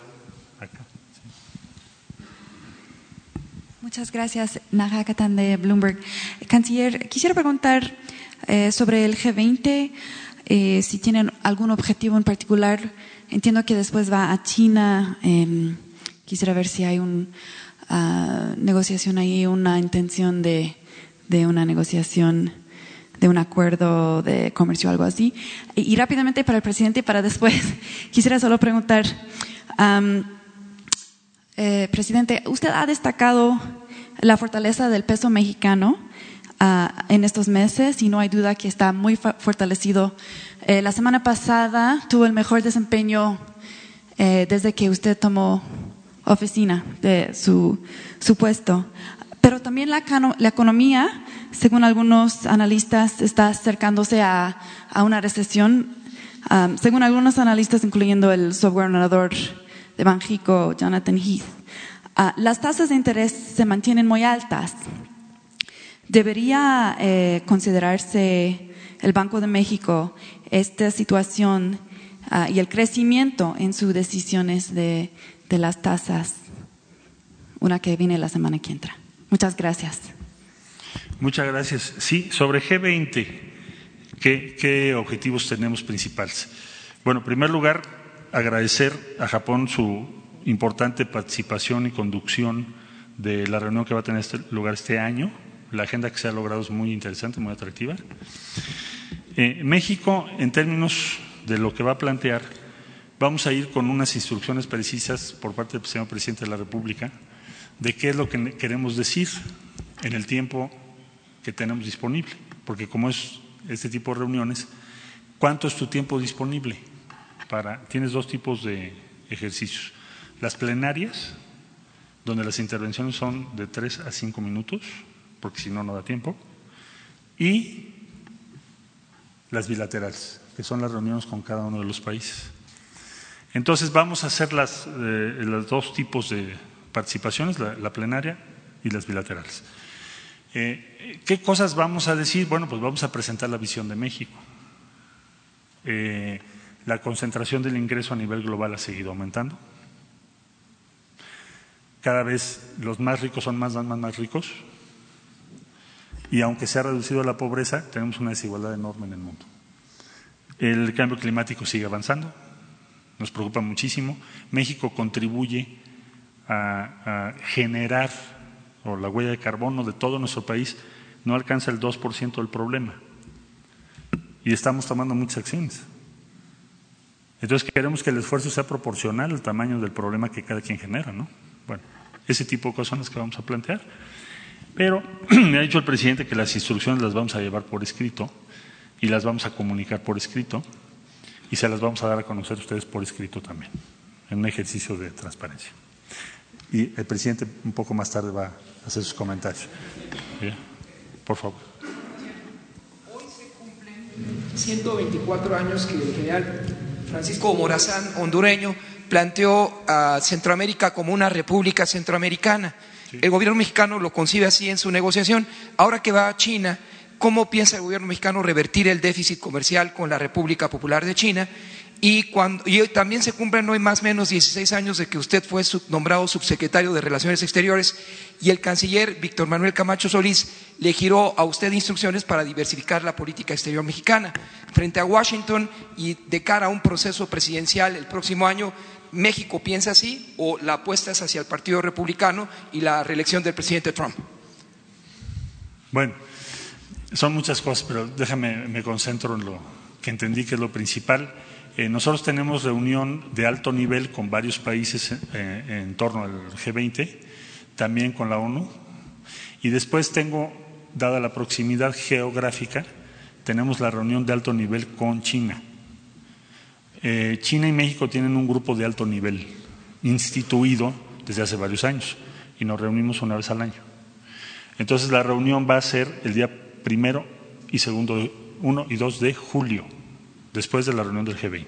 Muchas gracias, Naja Katan de Bloomberg. Canciller, quisiera preguntar eh, sobre el G20, eh, si tienen algún objetivo en particular. Entiendo que después va a China. Em, quisiera ver si hay una ah, negociación ahí, una intención de, de una negociación de un acuerdo de comercio o algo así. Y, rápidamente para el presidente y para después, quisiera solo preguntar, eh, presidente, usted ha destacado la fortaleza del peso mexicano ah, en estos meses y no hay duda que está muy fortalecido. Eh, la semana pasada tuvo el mejor desempeño eh, desde que usted tomó oficina de su, su puesto. Pero también la, la economía según algunos analistas, está acercándose a, una recesión. Um, según algunos analistas, incluyendo el subgobernador de Banjico, Jonathan Heath, uh, las tasas de interés se mantienen muy altas. ¿Debería eh, considerarse el Banco de México esta situación uh, y el crecimiento en sus decisiones de, de las tasas? Una que viene la semana que entra. Muchas gracias. Muchas gracias. Sí, sobre G20, ¿Qué, objetivos tenemos principales? Bueno, en primer lugar, agradecer a Japón su importante participación y conducción de la reunión que va a tener este lugar este año. La agenda que se ha logrado es muy interesante, muy atractiva. Eh, México, en términos de lo que va a plantear, vamos a ir con unas instrucciones precisas por parte del señor presidente de la República de qué es lo que queremos decir en el tiempo que tenemos disponible. Porque como es este tipo de reuniones, ¿cuánto es tu tiempo disponible? Para, tienes dos tipos de ejercicios. Las plenarias, donde las intervenciones son de tres a cinco minutos, porque si no, no da tiempo. Y las bilaterales, que son las reuniones con cada uno de los países. Entonces vamos a hacer las, eh, los dos tipos de participaciones, la, plenaria y las bilaterales. Eh, ¿Qué cosas vamos a decir? Bueno, pues vamos a presentar la visión de México. Eh, la concentración del ingreso a nivel global ha seguido aumentando. Cada vez los más ricos son más, más, más ricos. Y aunque se ha reducido la pobreza, tenemos una desigualdad enorme en el mundo. El cambio climático sigue avanzando, nos preocupa muchísimo. México contribuye a, generar, o la huella de carbono de todo nuestro país, no alcanza el 2% del problema. Y estamos tomando muchas acciones. Entonces queremos que el esfuerzo sea proporcional al tamaño del problema que cada quien genera, ¿no? Bueno, ese tipo de cosas son las que vamos a plantear. Pero me ha dicho el presidente que las instrucciones las vamos a llevar por escrito y las vamos a comunicar por escrito y se las vamos a dar a conocer a ustedes por escrito también, en un ejercicio de transparencia. Y el presidente un poco más tarde va a hacer sus comentarios. Por favor. Hoy se cumplen 124 años que el general Francisco Morazán, hondureño, planteó a Centroamérica como una república centroamericana. El gobierno mexicano lo concibe así en su negociación. Ahora que va a China, ¿cómo piensa el gobierno mexicano revertir el déficit comercial con la República Popular de China? Y, cuando, también se cumplen hoy más o menos 16 años de que usted fue nombrado subsecretario de Relaciones Exteriores y el canciller Víctor Manuel Camacho Solís le giró a usted instrucciones para diversificar la política exterior mexicana. Frente a Washington y de cara a un proceso presidencial el próximo año, ¿México piensa así o la apuesta es hacia el Partido Republicano y la reelección del presidente Trump? Bueno, son muchas cosas, pero déjame, me concentro en lo que entendí que es lo principal. Eh, nosotros tenemos reunión de alto nivel con varios países eh, en torno al G20, también con la ONU, y después tengo, dada la proximidad geográfica, tenemos la reunión de alto nivel con China. Eh, China y México tienen un grupo de alto nivel instituido desde hace varios años y nos reunimos una vez al año. Entonces la reunión va a ser el día primero y segundo, uno y dos de julio después de la reunión del G20.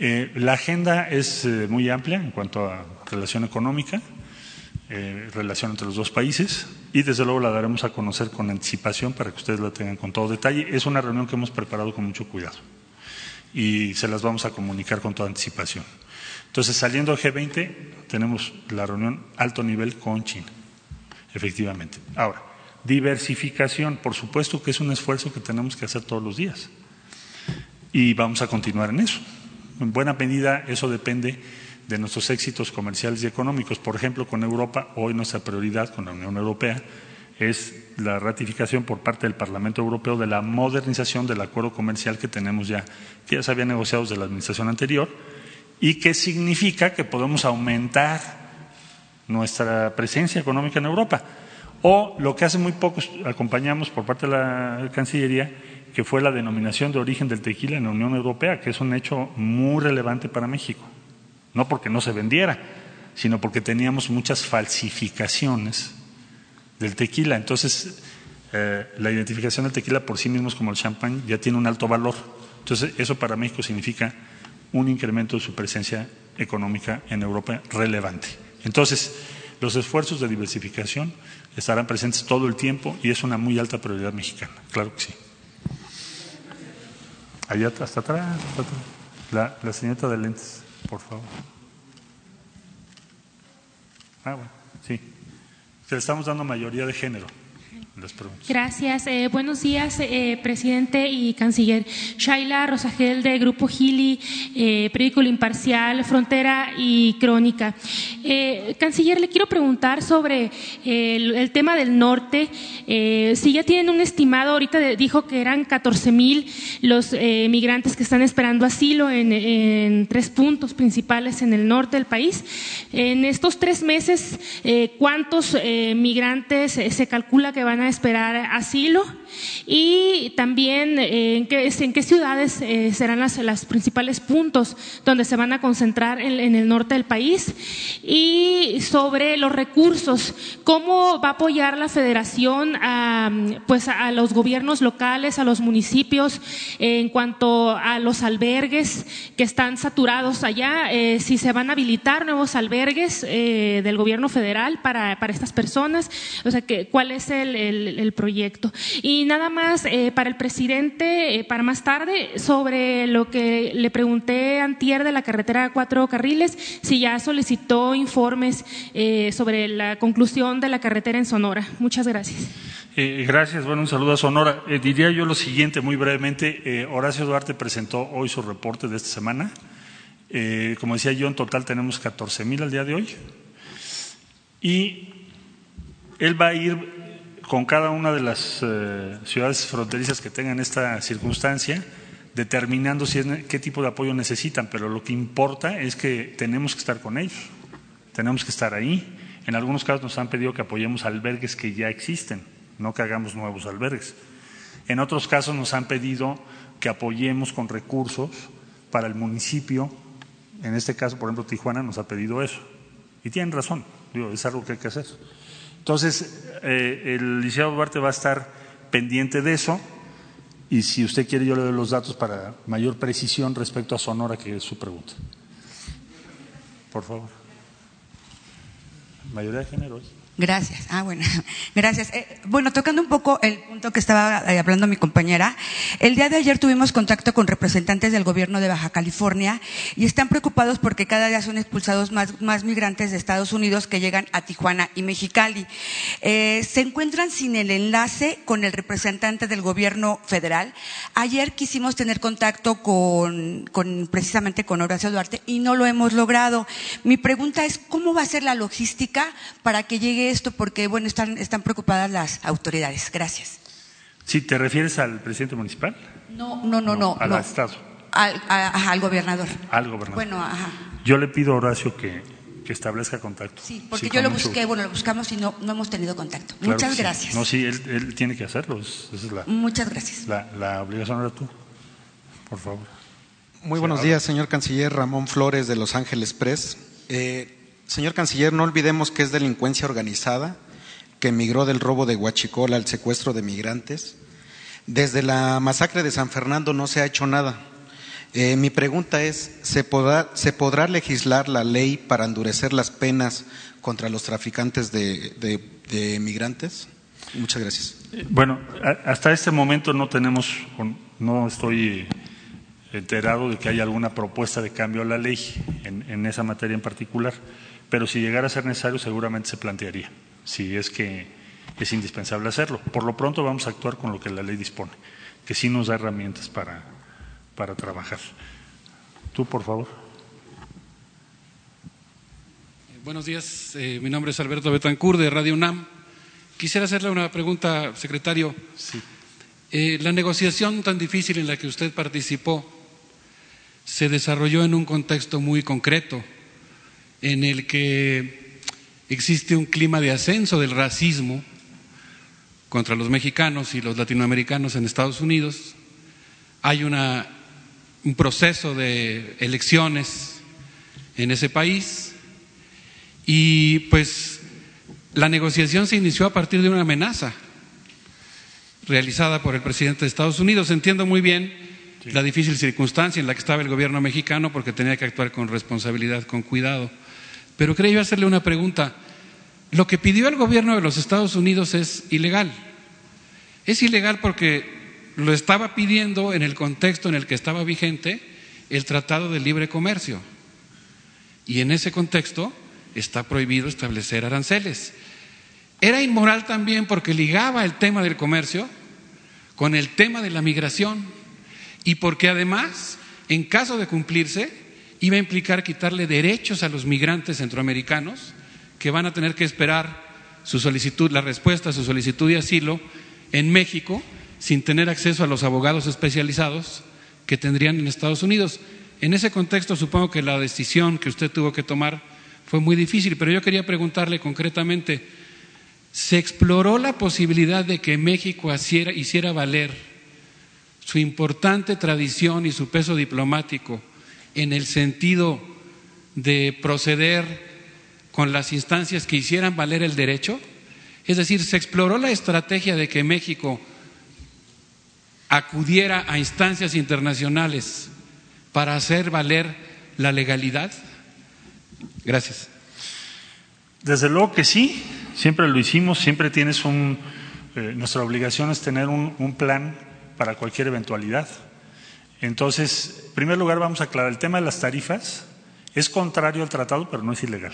Eh, la agenda es eh, muy amplia en cuanto a relación económica, eh, relación entre los dos países y desde luego la daremos a conocer con anticipación para que ustedes la tengan con todo detalle. Es una reunión que hemos preparado con mucho cuidado y se las vamos a comunicar con toda anticipación. Entonces, saliendo del G20, tenemos la reunión alto nivel con China, efectivamente. Ahora, diversificación, por supuesto que es un esfuerzo que tenemos que hacer todos los días y vamos a continuar en eso. En buena medida eso depende de nuestros éxitos comerciales y económicos. Por ejemplo, con Europa, hoy nuestra prioridad con la Unión Europea es la ratificación por parte del Parlamento Europeo de la modernización del acuerdo comercial que tenemos ya, que ya se había negociado desde la administración anterior y que significa que podemos aumentar nuestra presencia económica en Europa. O lo que hace muy poco acompañamos por parte de la Cancillería, que fue la denominación de origen del tequila en la Unión Europea, que es un hecho muy relevante para México. No porque no se vendiera, sino porque teníamos muchas falsificaciones del tequila. Entonces, eh, la identificación del tequila por sí mismo como el champán ya tiene un alto valor. Entonces, eso para México significa un incremento de su presencia económica en Europa relevante. Entonces, los esfuerzos de diversificación estarán presentes todo el tiempo y es una muy alta prioridad mexicana, claro que sí. Allá hasta atrás, La, la señorita de lentes, por favor. Ah, bueno, sí. le estamos dando mayoría de género. Gracias. Eh, buenos días, eh, presidente y canciller. Shaila Rosagel de Grupo Gili, eh, Periódico Imparcial, Frontera y Crónica. Eh, canciller, le quiero preguntar sobre el, el, tema del norte. si ya tienen un estimado, ahorita dijo que eran 14 mil los migrantes que están esperando asilo en, en, tres puntos principales en el norte del país. En estos tres meses, ¿cuántos migrantes se calcula que van a esperar asilo y también eh, en, qué, en qué ciudades eh, serán las, principales puntos donde se van a concentrar en, en, el norte del país. Y sobre los recursos, cómo va a apoyar la federación a, pues a los gobiernos locales, a los municipios en cuanto a los albergues que están saturados allá, eh, si se van a habilitar nuevos albergues eh, del gobierno federal para, para, estas personas, o sea, que, cuál es el, el, el proyecto. Y nada más eh, para el presidente, eh, para más tarde, sobre lo que le pregunté antier de la carretera a cuatro carriles, si ya solicitó informes eh, sobre la conclusión de la carretera en Sonora. Muchas gracias. Gracias. Bueno, un saludo a Sonora. Diría yo lo siguiente, muy brevemente. Horacio Duarte presentó hoy su reporte de esta semana. como decía yo, en total tenemos 14 mil al día de hoy. Y él va a ir con cada una de las eh, ciudades fronterizas que tengan esta circunstancia, determinando qué tipo de apoyo necesitan, pero lo que importa es que tenemos que estar con ellos, tenemos que estar ahí. En algunos casos nos han pedido que apoyemos albergues que ya existen, no que hagamos nuevos albergues. En otros casos nos han pedido que apoyemos con recursos para el municipio, en este caso, por ejemplo, Tijuana nos ha pedido eso. Y tienen razón, digo, es algo que hay que hacer. Entonces, eh, el licenciado Duarte va a estar pendiente de eso y si usted quiere yo le doy los datos para mayor precisión respecto a Sonora, que es su pregunta. Por favor. Mayoría de género. Gracias. Ah, bueno, gracias. Eh, bueno, tocando un poco el punto que estaba eh, hablando mi compañera, el día de ayer tuvimos contacto con representantes del gobierno de Baja California y están preocupados porque cada día son expulsados más, más migrantes de Estados Unidos que llegan a Tijuana y Mexicali. Eh, se encuentran sin el enlace con el representante del gobierno federal. Ayer quisimos tener contacto con, con precisamente con Horacio Duarte y no lo hemos logrado. Mi pregunta es, ¿cómo va a ser la logística para que llegue esto porque, bueno, están, están preocupadas las autoridades. Gracias. Sí, ¿te refieres al presidente municipal? No, no, no, no. al no. Estado. Al, a, al, gobernador. Al gobernador. Bueno, ajá. Yo le pido a Horacio que, que establezca contacto. Sí, porque sí, yo lo busqué, bueno, lo buscamos y no, no hemos tenido contacto. Claro Muchas sí. gracias. No, sí, él, él, tiene que hacerlo. Esa es la, Muchas gracias. La, la obligación era tú. Por favor. Muy buenos días, señor canciller Ramón Flores de Los Ángeles Press. Eh, señor canciller, no olvidemos que es delincuencia organizada que emigró del robo de Huachicol al secuestro de migrantes. Desde la masacre de San Fernando no se ha hecho nada. Eh, mi pregunta es, ¿se podrá, ¿se podrá, legislar la ley para endurecer las penas contra los traficantes de, migrantes? Muchas gracias. Bueno, hasta este momento no tenemos, no estoy enterado de que haya alguna propuesta de cambio a la ley en esa materia en particular, pero si llegara a ser necesario seguramente se plantearía si es que es indispensable hacerlo. Por lo pronto vamos a actuar con lo que la ley dispone, que sí nos da herramientas para, para trabajar. Tú, por favor. Buenos días, eh, mi nombre es Alberto Betancur de Radio UNAM. Quisiera hacerle una pregunta, secretario. Sí. Eh, la negociación tan difícil en la que usted participó se desarrolló en un contexto muy concreto, en el que existe un clima de ascenso del racismo contra los mexicanos y los latinoamericanos en Estados Unidos. Hay una, un proceso de elecciones en ese país y pues la negociación se inició a partir de una amenaza realizada por el presidente de Estados Unidos. Entiendo muy bien sí. la difícil circunstancia en la que estaba el gobierno mexicano porque tenía que actuar con responsabilidad, con cuidado. Pero quería hacerle una pregunta. Lo que pidió el gobierno de los Estados Unidos es ilegal. Es ilegal porque lo estaba pidiendo en el contexto en el que estaba vigente el Tratado de Libre Comercio. Y en ese contexto está prohibido establecer aranceles. Era inmoral también porque ligaba el tema del comercio con el tema de la migración y porque además, en caso de cumplirse, iba a implicar quitarle derechos a los migrantes centroamericanos que van a tener que esperar su solicitud, la respuesta a su solicitud de asilo en México sin tener acceso a los abogados especializados que tendrían en Estados Unidos. En ese contexto supongo que la decisión que usted tuvo que tomar fue muy difícil, pero yo quería preguntarle concretamente, ¿se exploró la posibilidad de que México hiciera, hiciera valer su importante tradición y su peso diplomático en el sentido de proceder con las instancias que hicieran valer el derecho? Es decir, ¿se exploró la estrategia de que México acudiera a instancias internacionales para hacer valer la legalidad? Gracias. Desde luego que sí, siempre lo hicimos, siempre tienes un... Eh, nuestra obligación es tener un, un plan para cualquier eventualidad. Entonces, en primer lugar, vamos a aclarar, el tema de las tarifas es contrario al tratado, pero no es ilegal.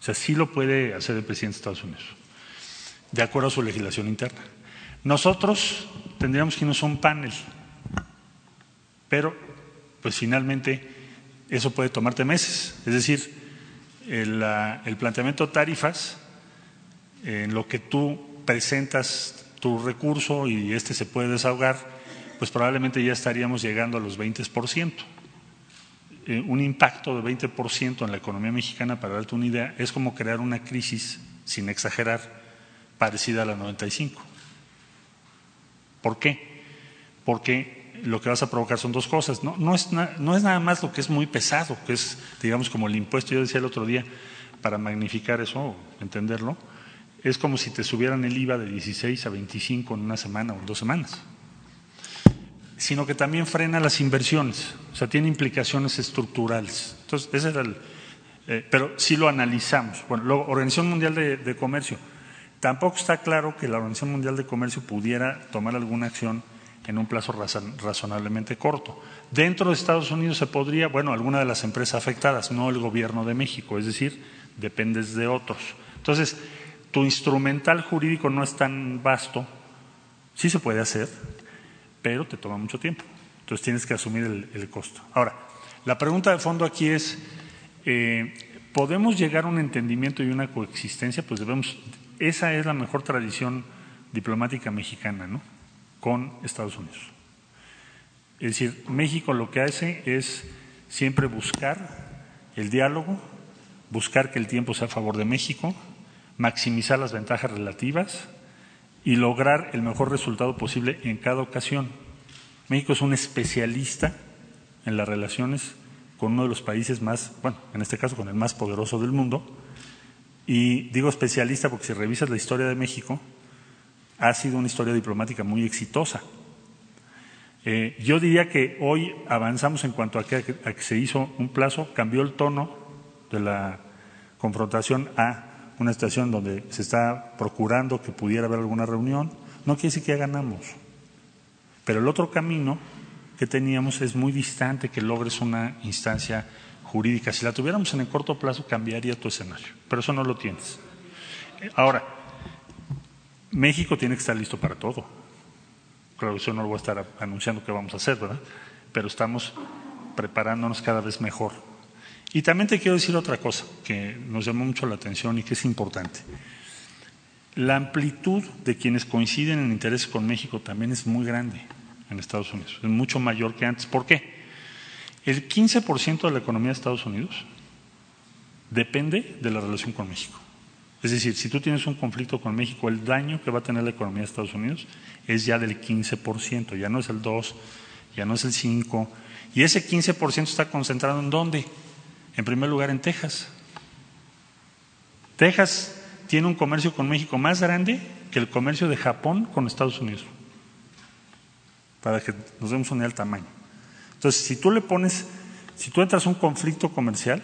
O sea, sí lo puede hacer el presidente de Estados Unidos, de acuerdo a su legislación interna. Nosotros tendríamos que irnos a un panel, pero pues finalmente eso puede tomarte meses. Es decir, el, planteamiento de tarifas, en lo que tú presentas tu recurso y este se puede desahogar, pues probablemente ya estaríamos llegando a los 20%. Eh, un impacto de 20% en la economía mexicana, para darte una idea, es como crear una crisis, sin exagerar, parecida a la 95. ¿Por qué? Porque lo que vas a provocar son dos cosas. No, es, no es nada más lo que es muy pesado, que es, digamos, como el impuesto. Yo decía el otro día, para magnificar eso, entenderlo, es como si te subieran el IVA de 16 a 25 en una semana o en dos semanas sino que también frena las inversiones, o sea, tiene implicaciones estructurales. Entonces, ese era el. Eh, pero sí lo analizamos. Bueno, luego, Organización Mundial de, Comercio. Tampoco está claro que la Organización Mundial de Comercio pudiera tomar alguna acción en un plazo razonablemente corto. Dentro de Estados Unidos se podría, bueno, alguna de las empresas afectadas, no el gobierno de México, es decir, dependes de otros. Entonces, tu instrumental jurídico no es tan vasto, sí se puede hacer, pero te toma mucho tiempo. Entonces tienes que asumir el, costo. Ahora, la pregunta de fondo aquí es, eh, ¿podemos llegar a un entendimiento y una coexistencia? Pues debemos, esa es la mejor tradición diplomática mexicana, ¿no? Con Estados Unidos. Es decir, México lo que hace es siempre buscar el diálogo, buscar que el tiempo sea a favor de México, maximizar las ventajas relativas, y lograr el mejor resultado posible en cada ocasión. México es un especialista en las relaciones con uno de los países más, bueno, en este caso con el más poderoso del mundo. Y digo especialista porque si revisas la historia de México, ha sido una historia diplomática muy exitosa. Eh, yo diría que hoy avanzamos en cuanto que, a que se hizo un plazo, cambió el tono de la confrontación a una situación donde se está procurando que pudiera haber alguna reunión, no quiere decir que ya ganamos. Pero el otro camino que teníamos es muy distante que logres una instancia jurídica. Si la tuviéramos en el corto plazo, cambiaría tu escenario, pero eso no lo tienes. Ahora, México tiene que estar listo para todo. Claro, eso no lo voy a estar anunciando que vamos a hacer, ¿verdad? Pero estamos preparándonos cada vez mejor. Y también te quiero decir otra cosa que nos llamó mucho la atención y que es importante. La amplitud de quienes coinciden en interés con México también es muy grande en Estados Unidos, es mucho mayor que antes. ¿Por qué? El 15% de la economía de Estados Unidos depende de la relación con México. Es decir, si tú tienes un conflicto con México, el daño que va a tener la economía de Estados Unidos es ya del 15%, ya no es el 2, ya no es el 5, y ese 15% está concentrado en dónde? En primer lugar, en Texas. Texas tiene un comercio con México más grande que el comercio de Japón con Estados Unidos. Para que nos demos una idea del tamaño. Entonces, si tú le pones, si tú entras a un conflicto comercial,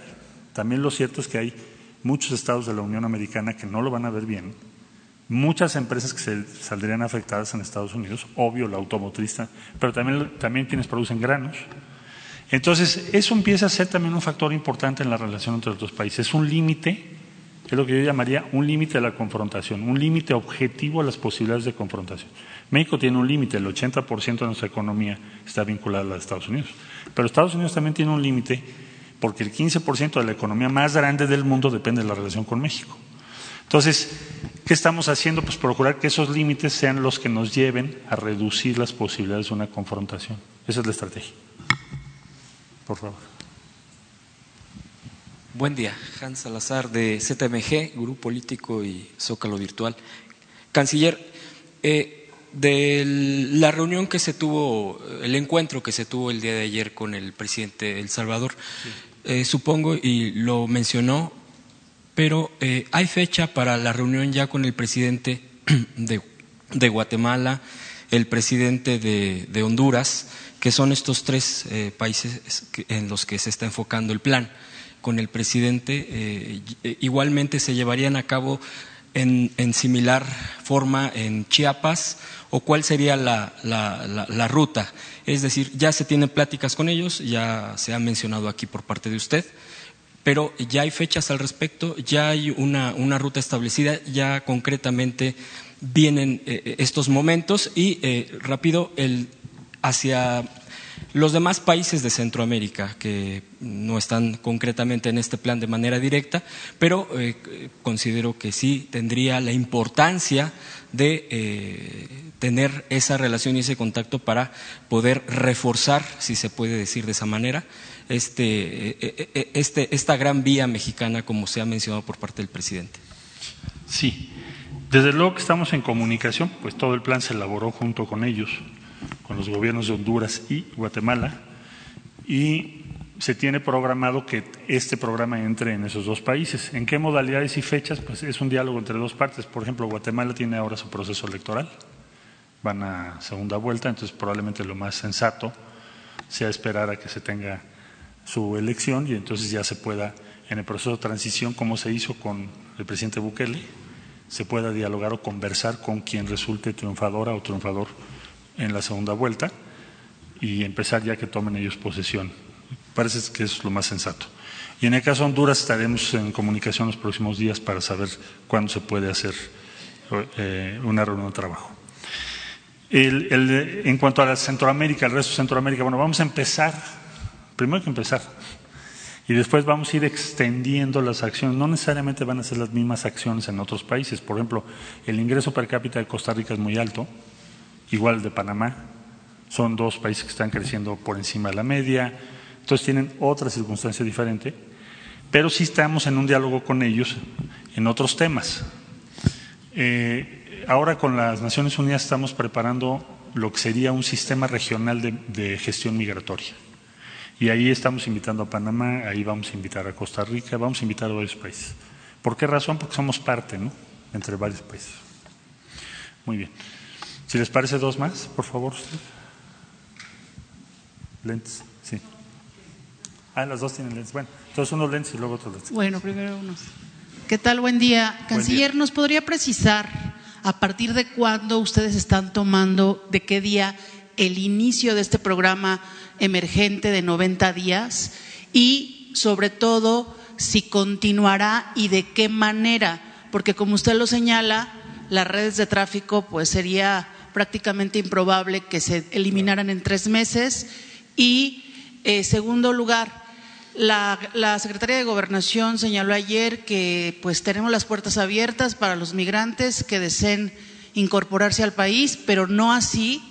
también lo cierto es que hay muchos estados de la Unión Americana que no lo van a ver bien, muchas empresas que se saldrían afectadas en Estados Unidos, obvio la automotriz, pero también, también quienes producen granos, entonces, eso empieza a ser también un factor importante en la relación entre los dos países. Es un límite Es lo que yo llamaría un límite a la confrontación, un límite objetivo a las posibilidades de confrontación. México tiene un límite, el 80% de nuestra economía está vinculada a la de Estados Unidos. Pero Estados Unidos también tiene un límite porque el 15% de la economía más grande del mundo depende de la relación con México. Entonces, ¿qué estamos haciendo? Pues procurar que esos límites sean los que nos lleven a reducir las posibilidades de una confrontación. Esa es la estrategia. Por favor. Buen día, Hans Salazar de ZMG, Grupo Político y Zócalo Virtual. Canciller, eh, de la reunión que se tuvo, el encuentro que se tuvo el día de ayer con el presidente de El Salvador, eh, supongo, y lo mencionó, pero eh, ¿hay fecha para la reunión ya con el presidente de, Guatemala, el presidente de, Honduras, que son estos tres eh, países en los que se está enfocando el plan? Con el presidente, eh, igualmente se llevarían a cabo en, similar forma en Chiapas, o cuál sería la, la ruta. Es decir, ya se tienen pláticas con ellos, ya se ha mencionado aquí por parte de usted pero ya hay fechas al respecto, ya hay una, ruta establecida, ya concretamente vienen eh, estos momentos y rápido el, hacia los demás países de Centroamérica que no están concretamente en este plan de manera directa, pero considero que sí tendría la importancia de tener esa relación y ese contacto para poder reforzar, si se puede decir de esa manera, este, eh, eh, eh, este, esta gran vía mexicana, como se ha mencionado por parte del presidente. Sí, desde luego que estamos en comunicación, pues todo el plan se elaboró junto con ellos, con los gobiernos de Honduras y Guatemala, y se tiene programado que este programa entre en esos dos países. ¿En qué modalidades y fechas? Pues es un diálogo entre dos partes. Por ejemplo, Guatemala tiene ahora su proceso electoral, van a segunda vuelta, entonces probablemente lo más sensato sea esperar a que se tenga su elección y entonces ya se pueda, en el proceso de transición, como se hizo con el presidente Bukele, se pueda dialogar o conversar con quien resulte triunfadora o triunfador en la segunda vuelta y empezar ya que tomen ellos posesión. Parece que es lo más sensato. Y en el caso de Honduras estaremos en comunicación los próximos días para saber cuándo se puede hacer eh, una reunión de trabajo. en cuanto a la Centroamérica, el resto de Centroamérica, bueno, vamos a empezar Primero hay que empezar. Y después vamos a ir extendiendo las acciones. No necesariamente van a ser las mismas acciones en otros países. Por ejemplo, el ingreso per cápita de Costa Rica es muy alto, igual de Panamá. Son dos países que están creciendo por encima de la media. Entonces tienen otra circunstancia diferente. Pero sí estamos en un diálogo con ellos en otros temas. Eh, ahora con las Naciones Unidas estamos preparando lo que sería un sistema regional de gestión migratoria. Y ahí estamos invitando a Panamá, ahí vamos a invitar a Costa Rica, vamos a invitar a varios países. ¿Por qué razón? Porque somos parte, ¿no? Entre varios países. Muy bien. Si les parece dos más, por favor. Lentes, sí. Ah, las dos tienen lentes. Bueno, entonces unos lentes y luego otros lentes. Bueno, primero unos. ¿Qué tal? Buen día. Canciller, ¿nos podría precisar a partir de cuándo ustedes están tomando, de qué día, el inicio de este programa emergente de 90 días y, sobre todo, si continuará y de qué manera, porque como usted lo señala, las redes de tráfico, pues sería prácticamente improbable que se eliminaran en tres meses. Y, en segundo lugar, la, la, Secretaría de Gobernación señaló ayer que pues tenemos las puertas abiertas para los migrantes que deseen incorporarse al país, pero no así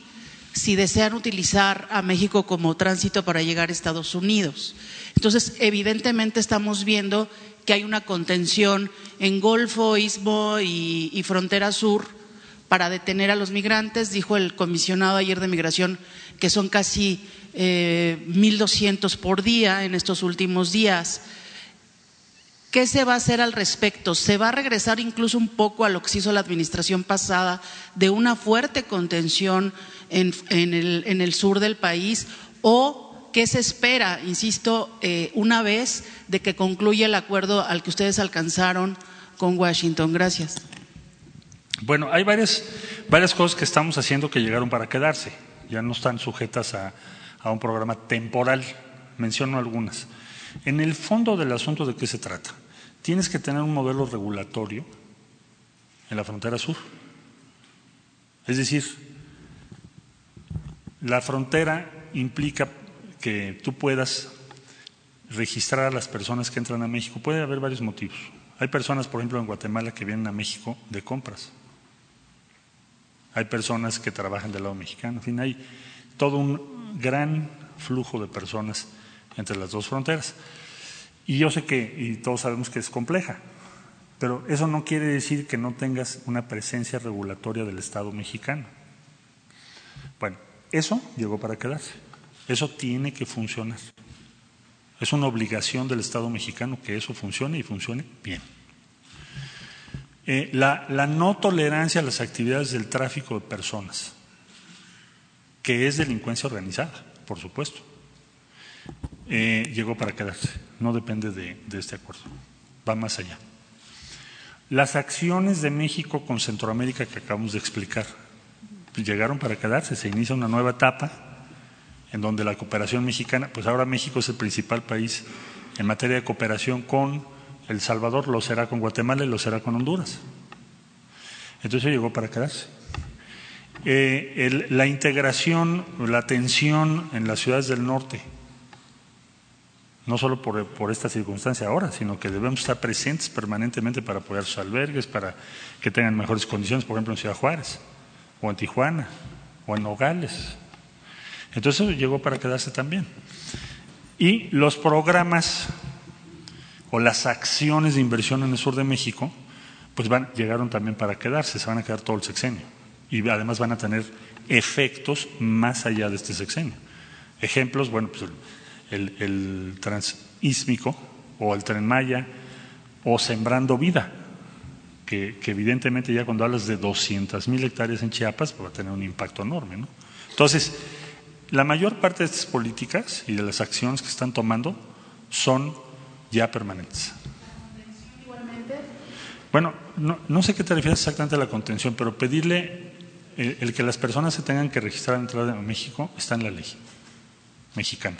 si desean utilizar a México como tránsito para llegar a Estados Unidos. Entonces, evidentemente estamos viendo que hay una contención en Golfo, Istmo y, Frontera Sur para detener a los migrantes. Dijo el comisionado ayer de Migración que son casi eh, 1.200 por día en estos últimos días. ¿Qué se va a hacer al respecto? ¿Se va a regresar incluso un poco a lo que se hizo la administración pasada de una fuerte contención en, el, sur del país o qué se espera, insisto, eh, una vez de que concluya el acuerdo al que ustedes alcanzaron con Washington. Gracias. Bueno, hay varias, varias cosas que estamos haciendo que llegaron para quedarse. Ya no están sujetas a, a un programa temporal. Menciono algunas. En el fondo del asunto de qué se trata. tienes que tener un modelo regulatorio en la frontera sur. Es decir, la frontera implica que tú puedas registrar a las personas que entran a México. Puede haber varios motivos. Hay personas, por ejemplo, en Guatemala que vienen a México de compras. Hay personas que trabajan del lado mexicano. En fin, hay todo un gran flujo de personas entre las dos fronteras. Y yo sé que, y todos sabemos que es compleja, pero eso no quiere decir que no tengas una presencia regulatoria del Estado mexicano. Bueno, eso llegó para quedarse. Eso tiene que funcionar. Es una obligación del Estado mexicano que eso funcione y funcione bien. Eh, la, no tolerancia a las actividades del tráfico de personas, que es delincuencia organizada, por supuesto, eh, llegó para quedarse. No depende de este acuerdo. Va más allá. Las acciones de México con Centroamérica que acabamos de explicar llegaron para quedarse. Se inicia una nueva etapa en donde la cooperación mexicana, pues ahora México es el principal país en materia de cooperación con El Salvador, lo será con Guatemala y lo será con Honduras. Entonces llegó para quedarse. Eh, la integración, la atención en las ciudades del norte, no solo por, esta circunstancia ahora, sino que debemos estar presentes permanentemente para apoyar sus albergues, para que tengan mejores condiciones, por ejemplo en Ciudad Juárez, o en Tijuana, o en Nogales. Entonces llegó para quedarse también. Y los programas o las acciones de inversión en el sur de México, pues van, llegaron también para quedarse, se van a quedar todo el sexenio. Y además van a tener efectos más allá de este sexenio. Ejemplos, bueno, pues el, el transísmico o el tren Maya o Sembrando Vida, que, evidentemente ya cuando hablas de 200 mil hectáreas en Chiapas pues va a tener un impacto enorme. ¿no? Entonces, la mayor parte de estas políticas y de las acciones que están tomando son ya permanentes. Bueno, no, no sé qué te refieres exactamente a la contención, pero pedirle el, el que las personas se tengan que registrar a entrada en México está en la ley mexicana.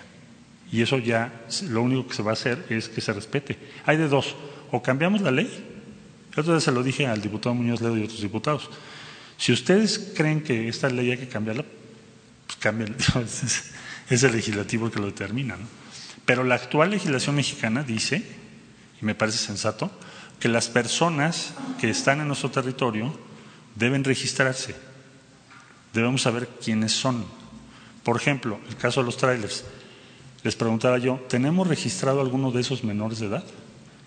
Y eso ya, lo único que se va a hacer es que se respete. Hay de dos, o cambiamos la ley, otra vez se lo dije al diputado Muñoz Ledo y otros diputados, si ustedes creen que esta ley hay que cambiarla, pues cambien, es el legislativo el que lo determina. ¿no? Pero la actual legislación mexicana dice, y me parece sensato, que las personas que están en nuestro territorio deben registrarse, debemos saber quiénes son. Por ejemplo, el caso de los trailers. Les preguntaba yo, ¿tenemos registrado alguno de esos menores de edad?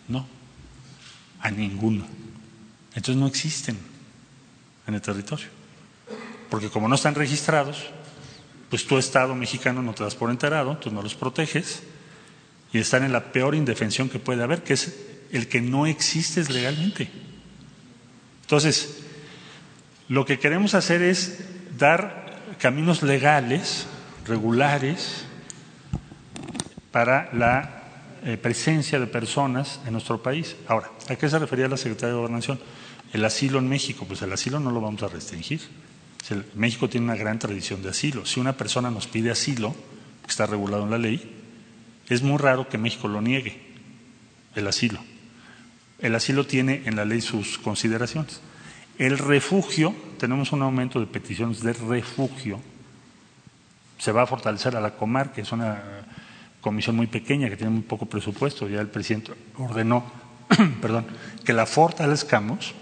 No, a ninguno. Entonces no existen en el territorio. Porque como no están registrados, pues tu Estado mexicano no te das por enterado, tú no los proteges y están en la peor indefensión que puede haber, que es el que no existes legalmente. Entonces, lo que queremos hacer es dar caminos legales, regulares, para la eh, presencia de personas en nuestro país. Ahora, ¿a qué se refería la Secretaría de Gobernación? El asilo en México, pues el asilo no lo vamos a restringir. México tiene una gran tradición de asilo. Si una persona nos pide asilo, que está regulado en la ley, es muy raro que México lo niegue, el asilo. El asilo tiene en la ley sus consideraciones. El refugio, tenemos un aumento de peticiones de refugio, se va a fortalecer a la Comar, que es una comisión muy pequeña que tiene muy poco presupuesto. Ya el presidente ordenó perdón, que la fortalezcamos.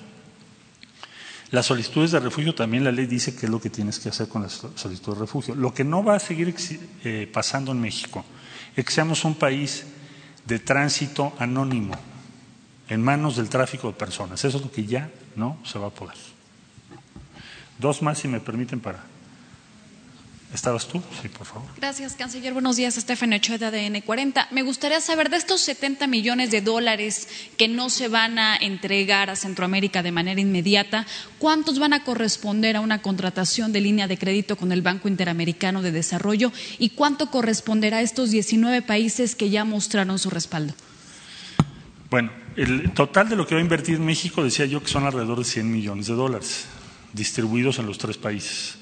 Las solicitudes de refugio también la ley dice que es lo que tienes que hacer con las solicitudes de refugio. Lo que no va a seguir eh, pasando en México es que seamos un país de tránsito anónimo en manos del tráfico de personas. Eso es lo que ya no se va a poder. Dos más, si me permiten, para ¿Estabas tú? Sí, por favor. Gracias, canciller. Buenos días, Estefan Ochoa de ADN 40. Me gustaría saber de estos 70 millones de dólares que no se van a entregar a Centroamérica de manera inmediata, ¿cuántos van a corresponder a una contratación de línea de crédito con el Banco Interamericano de Desarrollo y cuánto corresponderá a estos 19 países que ya mostraron su respaldo? Bueno, el total de lo que va a invertir México decía yo que son alrededor de 100 millones de dólares distribuidos en los tres países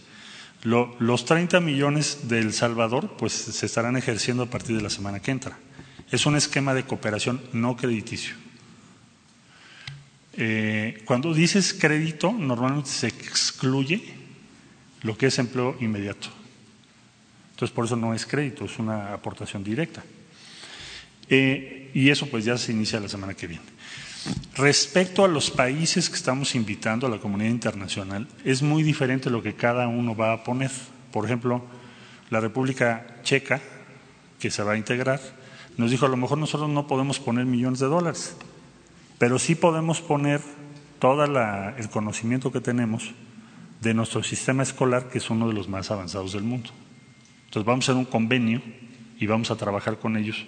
los 30 millones de El Salvador pues se estarán ejerciendo a partir de la semana que entra. Es un esquema de cooperación no crediticio. eh, cuando dices crédito, normalmente se excluye lo que es empleo inmediato. Entonces, por eso no es crédito, es una aportación directa. Eh, y eso pues ya se inicia la semana que viene. Respecto a los países que estamos invitando a la comunidad internacional, es muy diferente lo que cada uno va a poner. Por ejemplo, la República Checa, que se va a integrar, nos dijo a lo mejor nosotros no podemos poner millones de dólares, pero sí podemos poner todo el conocimiento que tenemos de nuestro sistema escolar, que es uno de los más avanzados del mundo. Entonces vamos a hacer un convenio y vamos a trabajar con ellos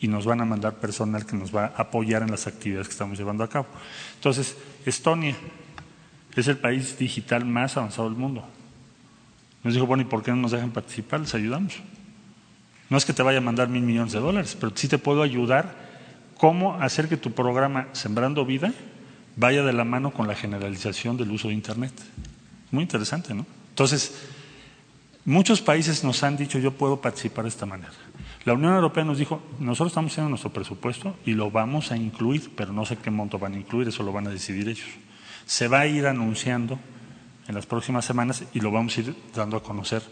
y nos van a mandar personal que nos va a apoyar en las actividades que estamos llevando a cabo. Entonces, Estonia es el país digital más avanzado del mundo. Nos dijo, bueno, ¿y por qué no nos dejan participar? Les ayudamos. No es que te vaya a mandar mil millones de dólares, pero sí te puedo ayudar cómo hacer que tu programa Sembrando Vida vaya de la mano con la generalización del uso de Internet. Muy interesante, ¿no? Entonces, muchos países nos han dicho, yo puedo participar de esta manera. La Unión Europea nos dijo, nosotros estamos haciendo nuestro presupuesto y lo vamos a incluir, pero no sé qué monto van a incluir, eso lo van a decidir ellos. Se va a ir anunciando en las próximas semanas y lo vamos a ir dando a conocer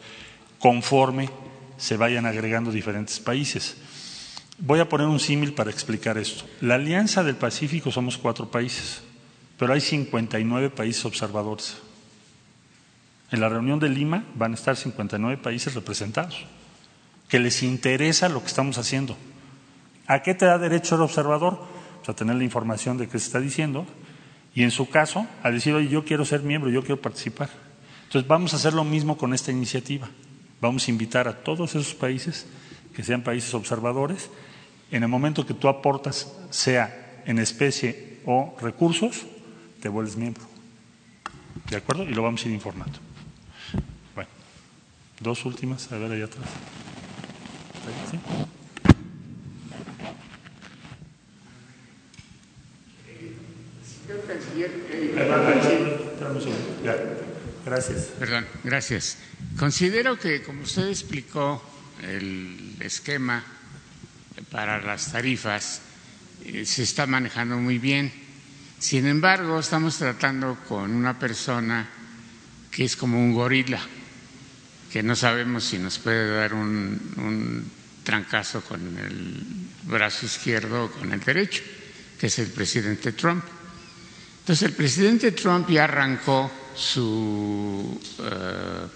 conforme se vayan agregando diferentes países. Voy a poner un símil para explicar esto. La Alianza del Pacífico somos cuatro países, pero hay 59 países observadores. En la reunión de Lima van a estar 59 países representados, que les interesa lo que estamos haciendo. ¿A qué te da derecho el observador? Pues a tener la información de qué se está diciendo y en su caso a decir, oye, yo quiero ser miembro, yo quiero participar. Entonces vamos a hacer lo mismo con esta iniciativa. Vamos a invitar a todos esos países que sean países observadores. En el momento que tú aportas, sea en especie o recursos, te vuelves miembro. ¿De acuerdo? Y lo vamos a ir informando. Dos últimas, a ver allá atrás. Gracias. Perdón, gracias. Considero que, como usted explicó, el esquema para las tarifas eh, se está manejando muy bien. Sin embargo, estamos tratando con una persona que es como un gorila, que no sabemos si nos puede dar un, un trancazo con el brazo izquierdo o con el derecho, que es el presidente Trump. Entonces, el presidente Trump ya arrancó su eh,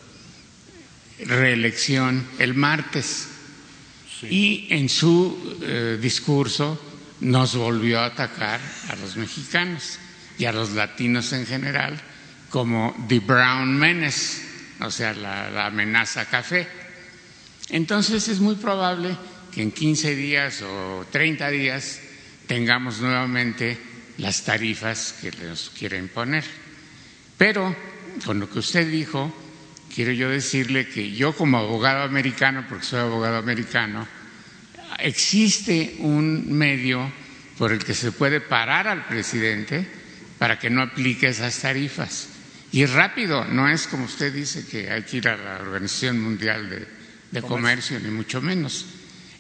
reelección el martes y en su eh, discurso nos volvió a atacar a los mexicanos y a los latinos en general como the brown menace, o sea, la, la amenaza café. Entonces es muy probable que en 15 días o 30 días tengamos nuevamente las tarifas que nos quiere imponer. Pero con lo que usted dijo, quiero yo decirle que yo como abogado americano, porque soy abogado americano, existe un medio por el que se puede parar al presidente para que no aplique esas tarifas. Y rápido, no es como usted dice que hay que ir a la Organización Mundial de, Comercio, ni mucho menos.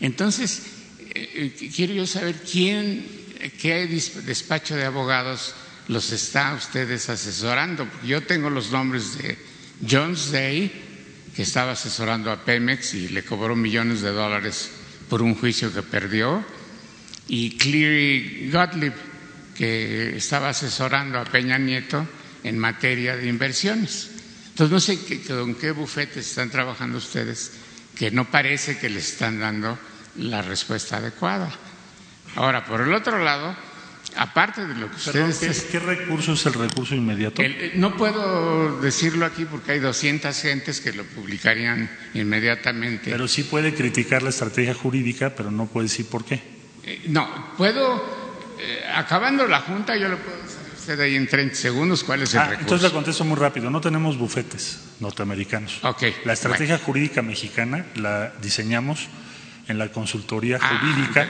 Entonces, eh, eh, quiero yo saber quién, qué despacho de abogados los está ustedes asesorando. Yo tengo los nombres de Jones Day, que estaba asesorando a Pemex y le cobró millones de dólares por un juicio que perdió, y Cleary Gottlieb, que estaba asesorando a Peña Nieto en materia de inversiones. Entonces, no sé con qué bufetes están trabajando ustedes, que no parece que les están dando la respuesta adecuada. Ahora, por el otro lado, aparte de lo que ustedes... ¿qué, recurso es el recurso inmediato? No puedo decirlo aquí porque hay 200 gentes que lo publicarían inmediatamente. Pero sí puede criticar la estrategia jurídica, pero no puede decir por qué. Eh, no, puedo, eh, acabando la junta, yo le puedo decir usted ahí en 30 segundos cuál es el ah, recurso. Entonces le contesto muy rápido, no tenemos bufetes norteamericanos. Okay, la estrategia jurídica mexicana la diseñamos en la consultoría ah, jurídica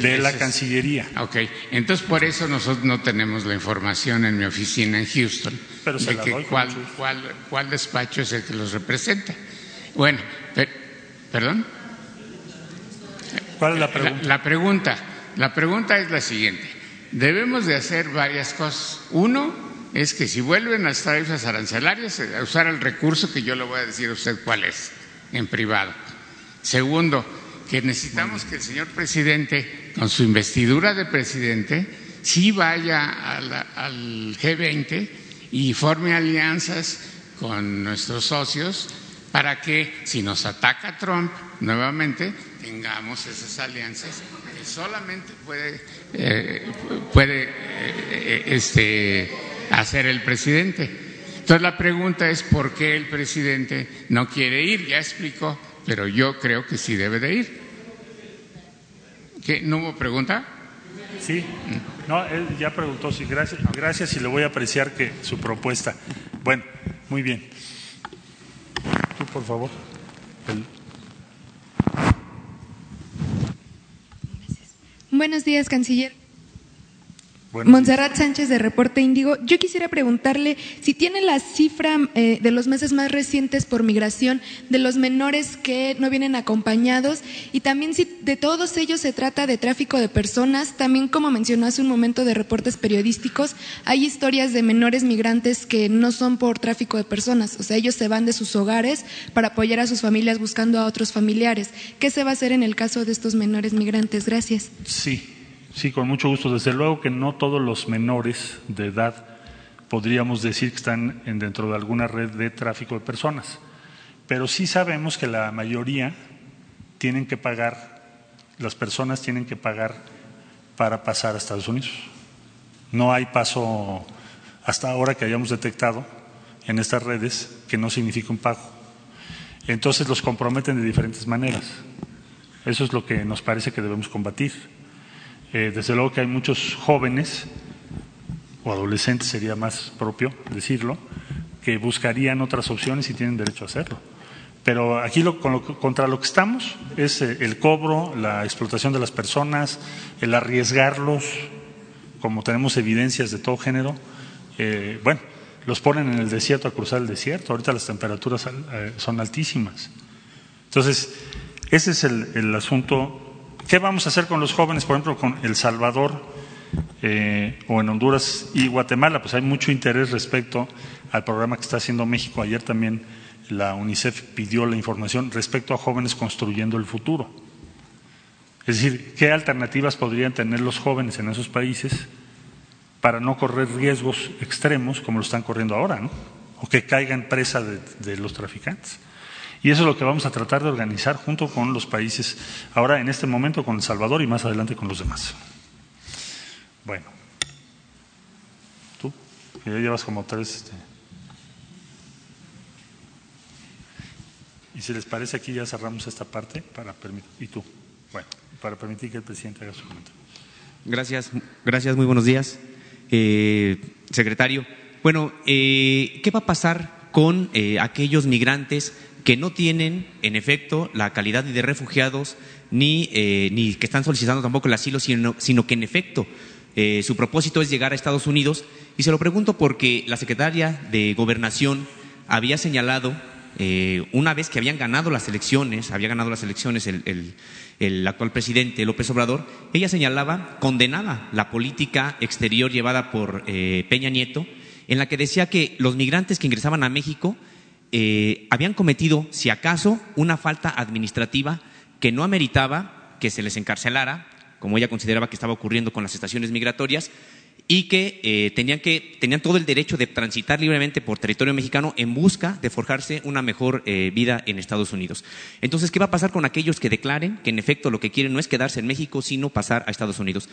de la Cancillería. Ok, entonces por eso nosotros no tenemos la información en mi oficina en Houston Pero de que cuál, cuál, cuál, despacho es el que los representa. Bueno, perdón. ¿Cuál es la pregunta? La, pregunta? La pregunta es la siguiente. Debemos de hacer varias cosas. Uno es que si vuelven a las tarifas arancelarias, a usar el recurso que yo le voy a decir a usted cuál es, en privado. Segundo, que necesitamos que el señor presidente, con su investidura de presidente, sí vaya al G20 y forme alianzas con nuestros socios para que si nos ataca Trump nuevamente tengamos esas alianzas que solamente puede, eh, puede eh, este, hacer el presidente. Entonces la pregunta es por qué el presidente no quiere ir, ya explicó, pero yo creo que sí debe de ir. ¿Qué? ¿No hubo pregunta? Sí, no, él ya preguntó, sí, gracias, gracias y le voy a apreciar que su propuesta. Bueno, muy bien. Tú, por favor. Buenos días, canciller. Montserrat Sánchez de Reporte Índigo. Yo quisiera preguntarle si tiene la cifra eh, de los meses más recientes por migración de los menores que no vienen acompañados y también si de todos ellos se trata de tráfico de personas. También, como mencionó hace un momento de reportes periodísticos, hay historias de menores migrantes que no son por tráfico de personas. O sea, ellos se van de sus hogares para apoyar a sus familias buscando a otros familiares. ¿Qué se va a hacer en el caso de estos menores migrantes? Gracias. Sí, Sí, con mucho gusto. Desde luego que no todos los menores de edad podríamos decir que están dentro de alguna red de tráfico de personas, pero sí sabemos que la mayoría tienen que pagar, las personas tienen que pagar para pasar a Estados Unidos. No hay paso hasta ahora que hayamos detectado en estas redes que no significa un pago. Entonces los comprometen de diferentes maneras. Eso es lo que nos parece que debemos combatir. Eh, desde luego que hay muchos jóvenes, o adolescentes sería más propio decirlo, que buscarían otras opciones y tienen derecho a hacerlo. Pero aquí contra lo que estamos es eh, el cobro, la explotación de las personas, el arriesgarlos, como tenemos evidencias de todo género. Eh, bueno, los ponen en el desierto a cruzar el desierto. Ahorita las temperaturas son altísimas. Entonces, ese es el asunto ¿Qué vamos a hacer con los jóvenes, por ejemplo, con El Salvador eh, o en Honduras y Guatemala? Pues hay mucho interés respecto al programa que está haciendo México. Ayer también la UNICEF pidió la información respecto a jóvenes construyendo el futuro. Es decir, ¿qué alternativas podrían tener los jóvenes en esos países para no correr riesgos extremos como lo están corriendo ahora, ¿no? o que caigan presa de los traficantes? Y eso es lo que vamos a tratar de organizar junto con los países, ahora en este momento con El Salvador y más adelante con los demás. Bueno, tú, que ya llevas como tres. Este... Y si les parece, aquí ya cerramos esta parte para permitir. Y tú, bueno, para permitir que el presidente haga su comentario. Gracias, gracias, muy buenos días. Eh, secretario, bueno, eh, ¿qué va a pasar con eh, aquellos migrantes que no tienen, en efecto, la calidad de refugiados ni, eh, ni que están solicitando tampoco el asilo, sino, sino que, en efecto, eh, su propósito es llegar a Estados Unidos. Y se lo pregunto porque la secretaria de Gobernación había señalado, eh, una vez que habían ganado las elecciones, había ganado las elecciones el, el actual presidente López Obrador, ella señalaba, condenada la política exterior llevada por Peña Nieto, en la que decía que los migrantes que ingresaban a México eh, habían cometido, si acaso, una falta administrativa que no ameritaba que se les encarcelara, como ella consideraba que estaba ocurriendo con las estaciones migratorias, y que, eh, tenían que tenían todo el derecho de transitar libremente por territorio mexicano en busca de forjarse una mejor eh, vida en Estados Unidos. Entonces, ¿qué va a pasar con aquellos que declaren que en efecto lo que quieren no es quedarse en México, sino pasar a Estados Unidos?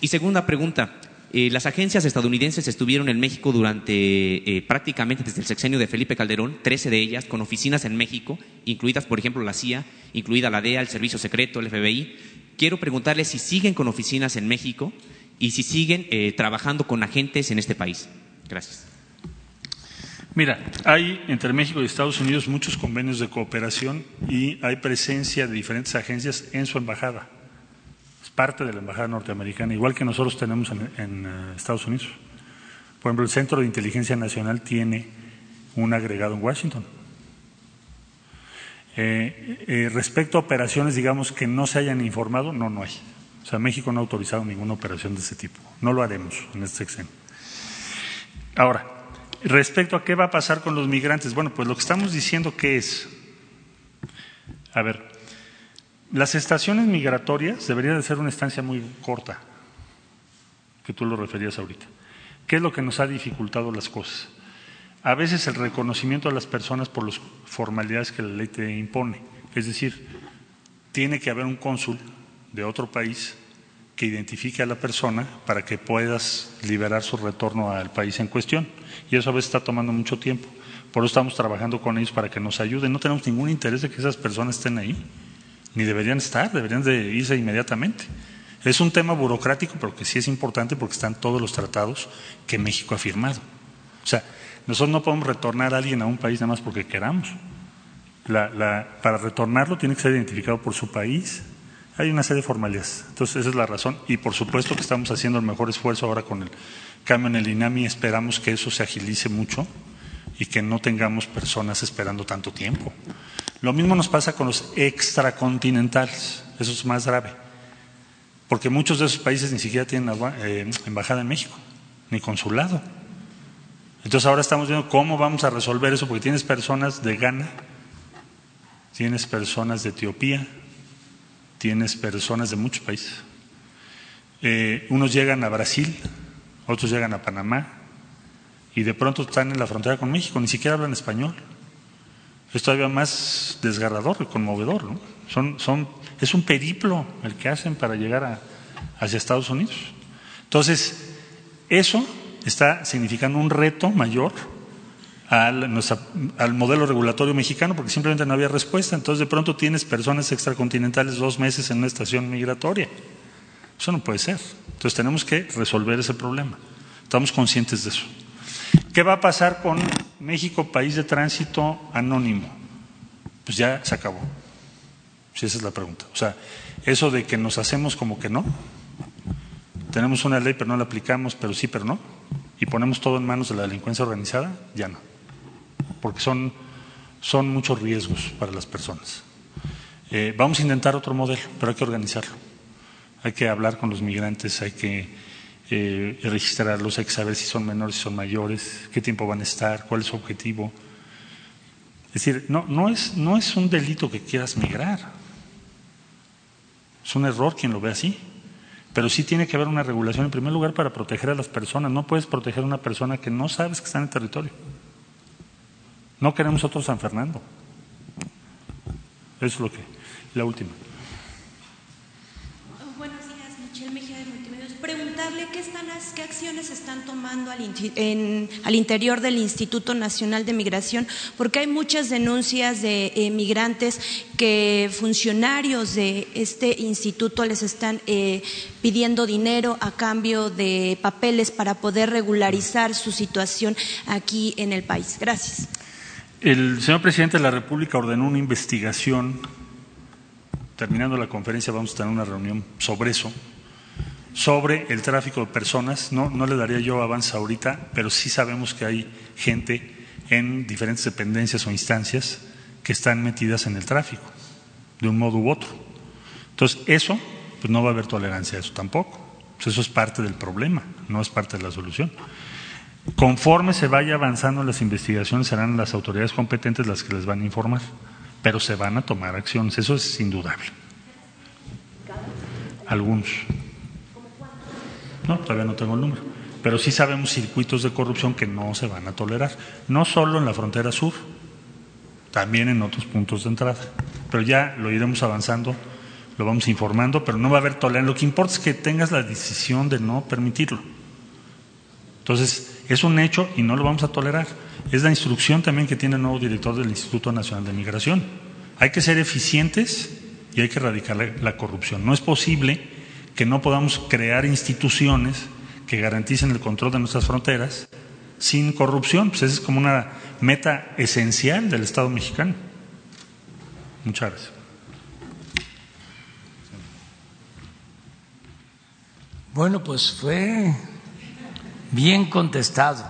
Y segunda pregunta, eh, las agencias estadounidenses estuvieron en México durante eh, prácticamente desde el sexenio de Felipe Calderón, 13 de ellas con oficinas en México, incluidas, por ejemplo, la CIA, incluida la DEA, el Servicio Secreto, el FBI. Quiero preguntarles si siguen con oficinas en México y si siguen eh, trabajando con agentes en este país. Gracias. Mira, hay entre México y Estados Unidos muchos convenios de cooperación y hay presencia de diferentes agencias en su embajada parte de la Embajada Norteamericana, igual que nosotros tenemos en, eh, Estados Unidos. Por ejemplo, el Centro de Inteligencia Nacional tiene un agregado en Washington. Eh, eh, respecto a operaciones, digamos, que no se hayan informado, no, no hay. O sea, México no ha autorizado ninguna operación de ese tipo. No lo haremos en este sexenio. Ahora, respecto a qué va a pasar con los migrantes, bueno, pues lo que estamos diciendo que es, a ver, las estaciones migratorias deberían de ser una estancia muy corta, que tú lo referías ahorita. ¿Qué es lo que nos ha dificultado las cosas? A veces el reconocimiento de las personas por las formalidades que la ley te impone. Es decir, tiene que haber un cónsul de otro país que identifique a la persona para que puedas liberar su retorno al país en cuestión. Y eso a veces está tomando mucho tiempo. Por eso estamos trabajando con ellos para que nos ayuden. No tenemos ningún interés de que esas personas estén ahí, ni deberían estar, deberían de irse inmediatamente. Es un tema burocrático, pero que sí es importante porque están todos los tratados que México ha firmado. O sea, nosotros no podemos retornar a alguien a un país nada más porque queramos. para retornarlo tiene que ser identificado por su país, hay una serie de formalidades. Entonces, esa es la razón. Y por supuesto que estamos haciendo el mejor esfuerzo ahora con el cambio en el INAMI. Esperamos que eso se agilice mucho y que no tengamos personas esperando tanto tiempo. Lo mismo nos pasa con los extracontinentales. Eso es más grave. Porque muchos de esos países ni siquiera tienen eh, embajada en México, ni consulado. Entonces ahora estamos viendo cómo vamos a resolver eso, porque tienes personas de Ghana, tienes personas de Etiopía, tienes personas de muchos países. Eh, unos llegan a Brasil, otros llegan a Panamá y de pronto están en la frontera con México, ni siquiera hablan español. Es todavía más desgarrador y conmovedor. ¿no? Son, son, es un periplo el que hacen para llegar a, hacia Estados Unidos. Entonces, eso está significando un reto mayor al, al, modelo regulatorio mexicano porque simplemente no había respuesta. Entonces de pronto tienes personas extracontinentales dos meses en una estación migratoria. Eso no puede ser. Entonces tenemos que resolver ese problema. Estamos conscientes de eso. ¿Qué va a pasar con México, país de tránsito anónimo? Pues ya se acabó. Si esa es la pregunta. O sea, eso de que nos hacemos como que no. Tenemos una ley pero no la aplicamos, pero sí, pero no. Y ponemos todo en manos de la delincuencia organizada, ya no porque son, son muchos riesgos para las personas. Eh, vamos a intentar otro modelo, pero hay que organizarlo. Hay que hablar con los migrantes, hay que eh, registrarlos, hay que saber si son menores, si son mayores, qué tiempo van a estar, cuál es su objetivo. Es decir, no, no, es, no es un delito que quieras migrar. Es un error quien lo ve así. Pero sí tiene que haber una regulación en primer lugar para proteger a las personas. No puedes proteger a una persona que no sabes que está en el territorio. No queremos otro San Fernando. Eso es lo que. La última. Buenos días, Michelle Mejía de Multimedios. Preguntarle qué, acciones están tomando al, interior del Instituto Nacional de Migración, porque hay muchas denuncias de migrantes que funcionarios de este instituto les están eh, pidiendo dinero a cambio de papeles para poder regularizar su situación aquí en el país. Gracias. El señor presidente de la República ordenó una investigación. Terminando la conferencia vamos a tener una reunión sobre eso, sobre el tráfico de personas. No, no le daría yo avance ahorita, pero sí sabemos que hay gente en diferentes dependencias o instancias que están metidas en el tráfico, de un modo u otro. Entonces, eso, pues no va a haber tolerancia a eso tampoco. Pues eso es parte del problema, no es parte de la solución. Conforme se vaya avanzando las investigaciones, serán las autoridades competentes las que les van a informar, pero se van a tomar acciones, eso es indudable. Algunos. No, todavía no tengo el número, pero sí sabemos circuitos de corrupción que no se van a tolerar, no solo en la frontera sur, también en otros puntos de entrada. Pero ya lo iremos avanzando, lo vamos informando, pero no va a haber tolerancia. Lo que importa es que tengas la decisión de no permitirlo. Entonces, es un hecho y no lo vamos a tolerar. Es la instrucción también que tiene el nuevo director del Instituto Nacional de Migración. Hay que ser eficientes y hay que erradicar la, corrupción. No es posible que no podamos crear instituciones que garanticen el control de nuestras fronteras sin corrupción. Pues esa es como una meta esencial del Estado mexicano. Muchas gracias. Bueno, pues fue bien contestado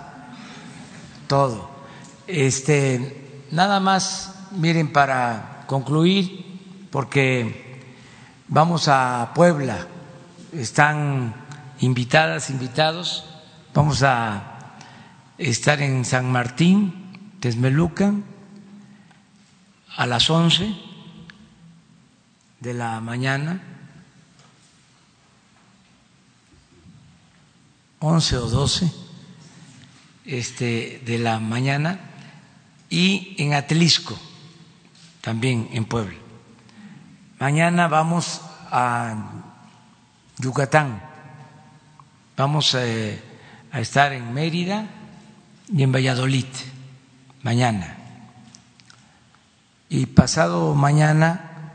todo. Este, nada más, miren, para concluir, porque vamos a Puebla están invitadas, invitados. Vamos a estar en San Martín, Tesmelucan, a las 11 de la mañana, 11 o 12 este, de la mañana, y en Atlisco, también en Puebla. Mañana vamos a Yucatán, vamos eh, a estar en Mérida y en Valladolid, mañana. Y pasado mañana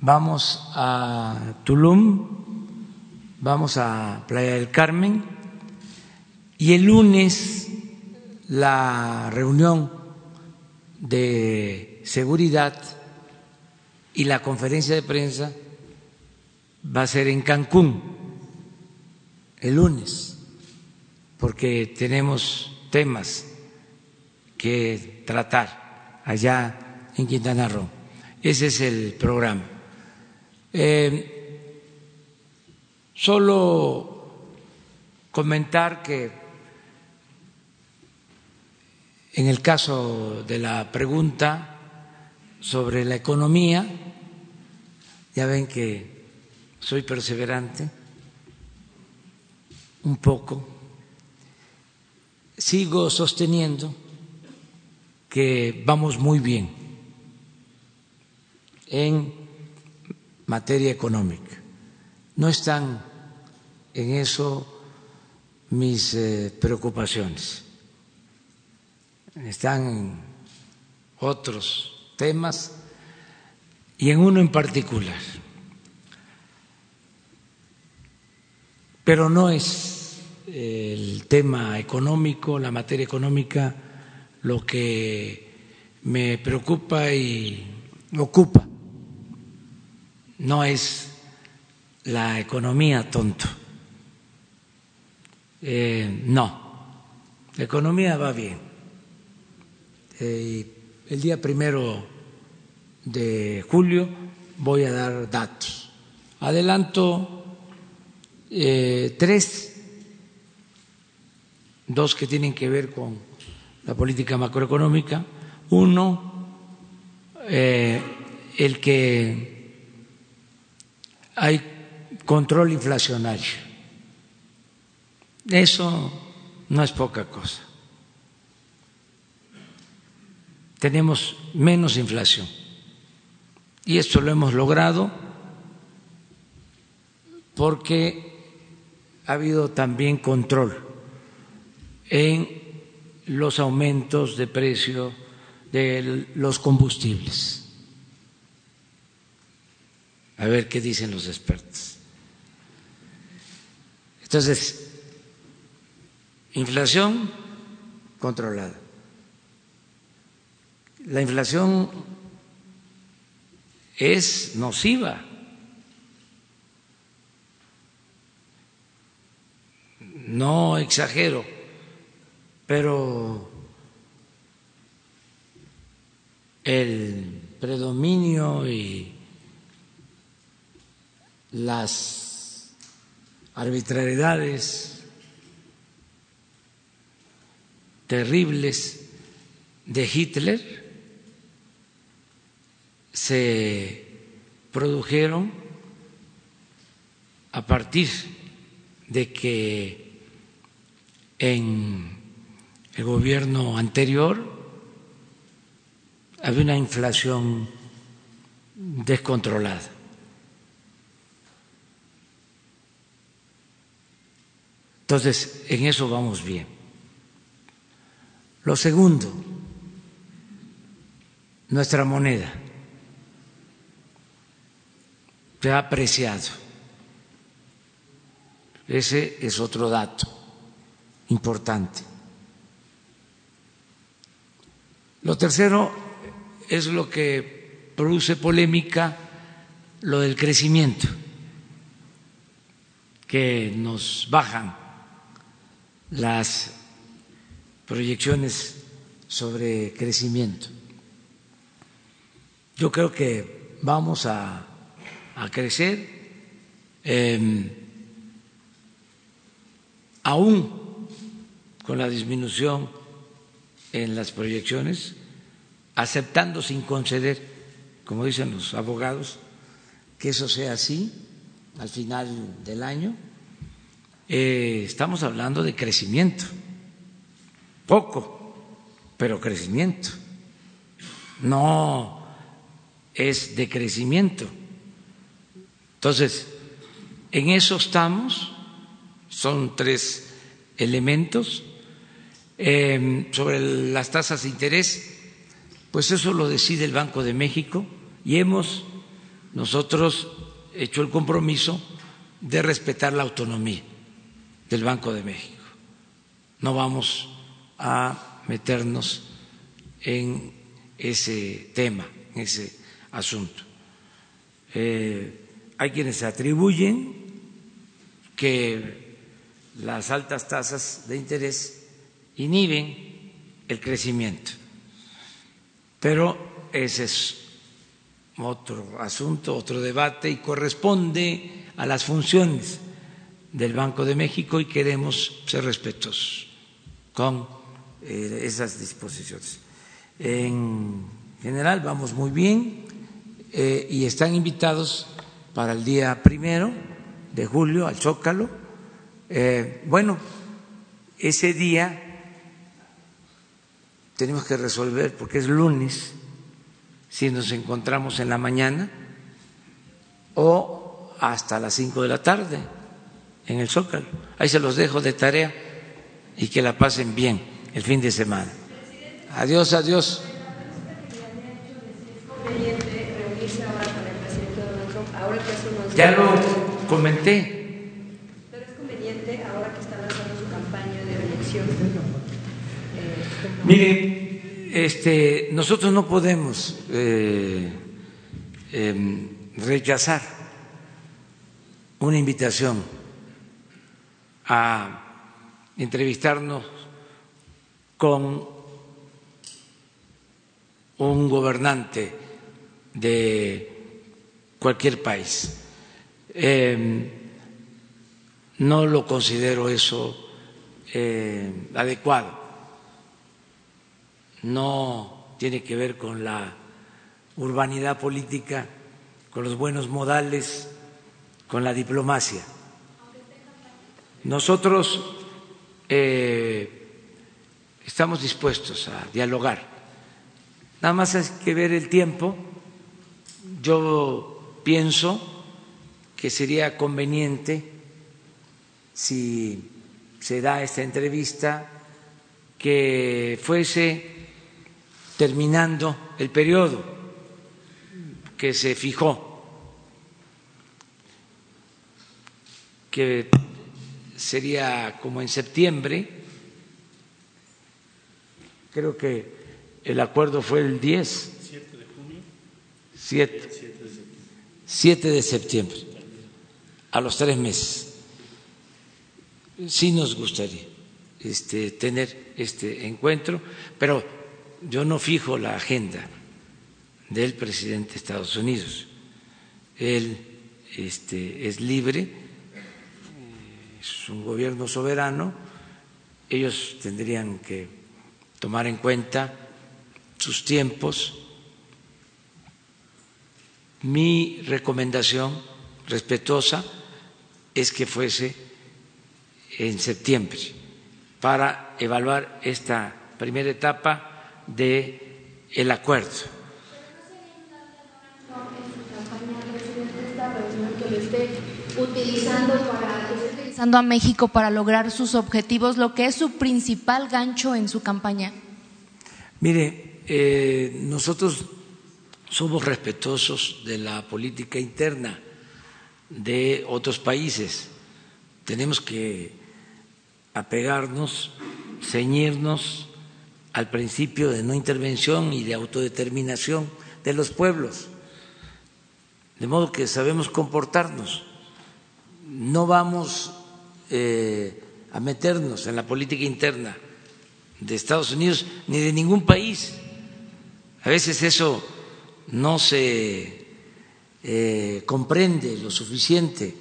vamos a Tulum, vamos a Playa del Carmen y el lunes la reunión de seguridad y la conferencia de prensa va a ser en Cancún el lunes, porque tenemos temas que tratar allá en Quintana Roo. Ese es el programa. Eh, solo comentar que en el caso de la pregunta sobre la economía, ya ven que soy perseverante un poco, sigo sosteniendo que vamos muy bien en materia económica. No están en eso mis eh, preocupaciones, están en otros temas y en uno en particular. Pero no es el tema económico, la materia económica, lo que me preocupa y ocupa. No es la economía tonto. Eh, no, la economía va bien. Eh, el día primero de julio voy a dar datos. Adelanto eh, tres, dos que tienen que ver con la política macroeconómica. Uno, eh, el que hay control inflacionario. Eso no es poca cosa. Tenemos menos inflación. Y esto lo hemos logrado porque ha habido también control en los aumentos de precio de los combustibles. A ver qué dicen los expertos. Entonces, inflación controlada. La inflación es nociva. No exagero, pero el predominio y las arbitrariedades terribles de Hitler se produjeron a partir de que en el gobierno anterior había una inflación descontrolada. Entonces, en eso vamos bien. Lo segundo, nuestra moneda se ha apreciado. Ese es otro dato importante. Lo tercero es lo que produce polémica, lo del crecimiento, que nos bajan las proyecciones sobre crecimiento. Yo creo que vamos a a crecer eh, aún con la disminución en las proyecciones, aceptando sin conceder, como dicen los abogados, que eso sea así al final del año, eh, estamos hablando de crecimiento, poco, pero crecimiento. No es de crecimiento. Entonces, en eso estamos, son tres elementos. Eh, sobre las tasas de interés, pues eso lo decide el Banco de México y hemos nosotros hecho el compromiso de respetar la autonomía del Banco de México. No vamos a meternos en ese tema, en ese asunto. Eh, hay quienes atribuyen que las altas tasas de interés inhiben el crecimiento, pero ese es otro asunto, otro debate y corresponde a las funciones del Banco de México y queremos ser respetuosos con eh, esas disposiciones. En general vamos muy bien eh, y están invitados para el día primero de julio al Zócalo. Eh, bueno, ese día tenemos que resolver, porque es lunes, si nos encontramos en la mañana o hasta las cinco de la tarde en el Zócalo. Ahí se los dejo de tarea y que la pasen bien el fin de semana. Adiós, adiós. Ya lo comenté. Pero es conveniente ahora que está lanzando su campaña de reelección. Eh, Mire, este, nosotros no podemos eh, eh, rechazar una invitación a entrevistarnos con un gobernante de cualquier país. Eh, no lo considero eso eh, adecuado. No tiene que ver con la urbanidad política, con los buenos modales, con la diplomacia. Nosotros eh, estamos dispuestos a dialogar. Nada más hay que ver el tiempo. Yo pienso que sería conveniente, si se da esta entrevista, que fuese terminando el periodo que se fijó, que sería como en septiembre, creo que el acuerdo fue el 10. 7 de junio. 7, 7 de septiembre, a los tres meses. Sí nos gustaría este, tener este encuentro, pero yo no fijo la agenda del presidente de Estados Unidos. Él este, es libre, es un gobierno soberano, ellos tendrían que tomar en cuenta sus tiempos. Mi recomendación respetuosa es que fuese en septiembre para evaluar esta primera etapa de el acuerdo. utilizando para utilizando a México para lograr sus objetivos, lo que es su principal gancho en su campaña. Mire, eh, nosotros somos respetuosos de la política interna de otros países. Tenemos que apegarnos, ceñirnos al principio de no intervención y de autodeterminación de los pueblos, de modo que sabemos comportarnos. No vamos eh, a meternos en la política interna de Estados Unidos ni de ningún país. A veces eso no se eh, comprende lo suficiente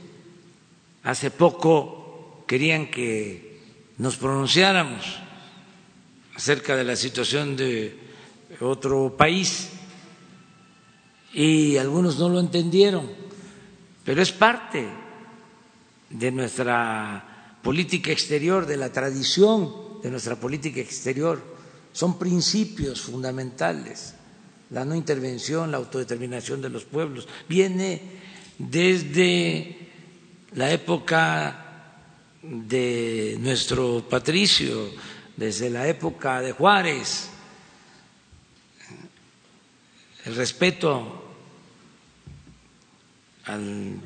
hace poco querían que nos pronunciáramos acerca de la situación de otro país y algunos no lo entendieron, pero es parte de nuestra política exterior, de la tradición de nuestra política exterior, son principios fundamentales, la no intervención, la autodeterminación de los pueblos, viene desde la época de nuestro patricio, desde la época de Juárez, el respeto al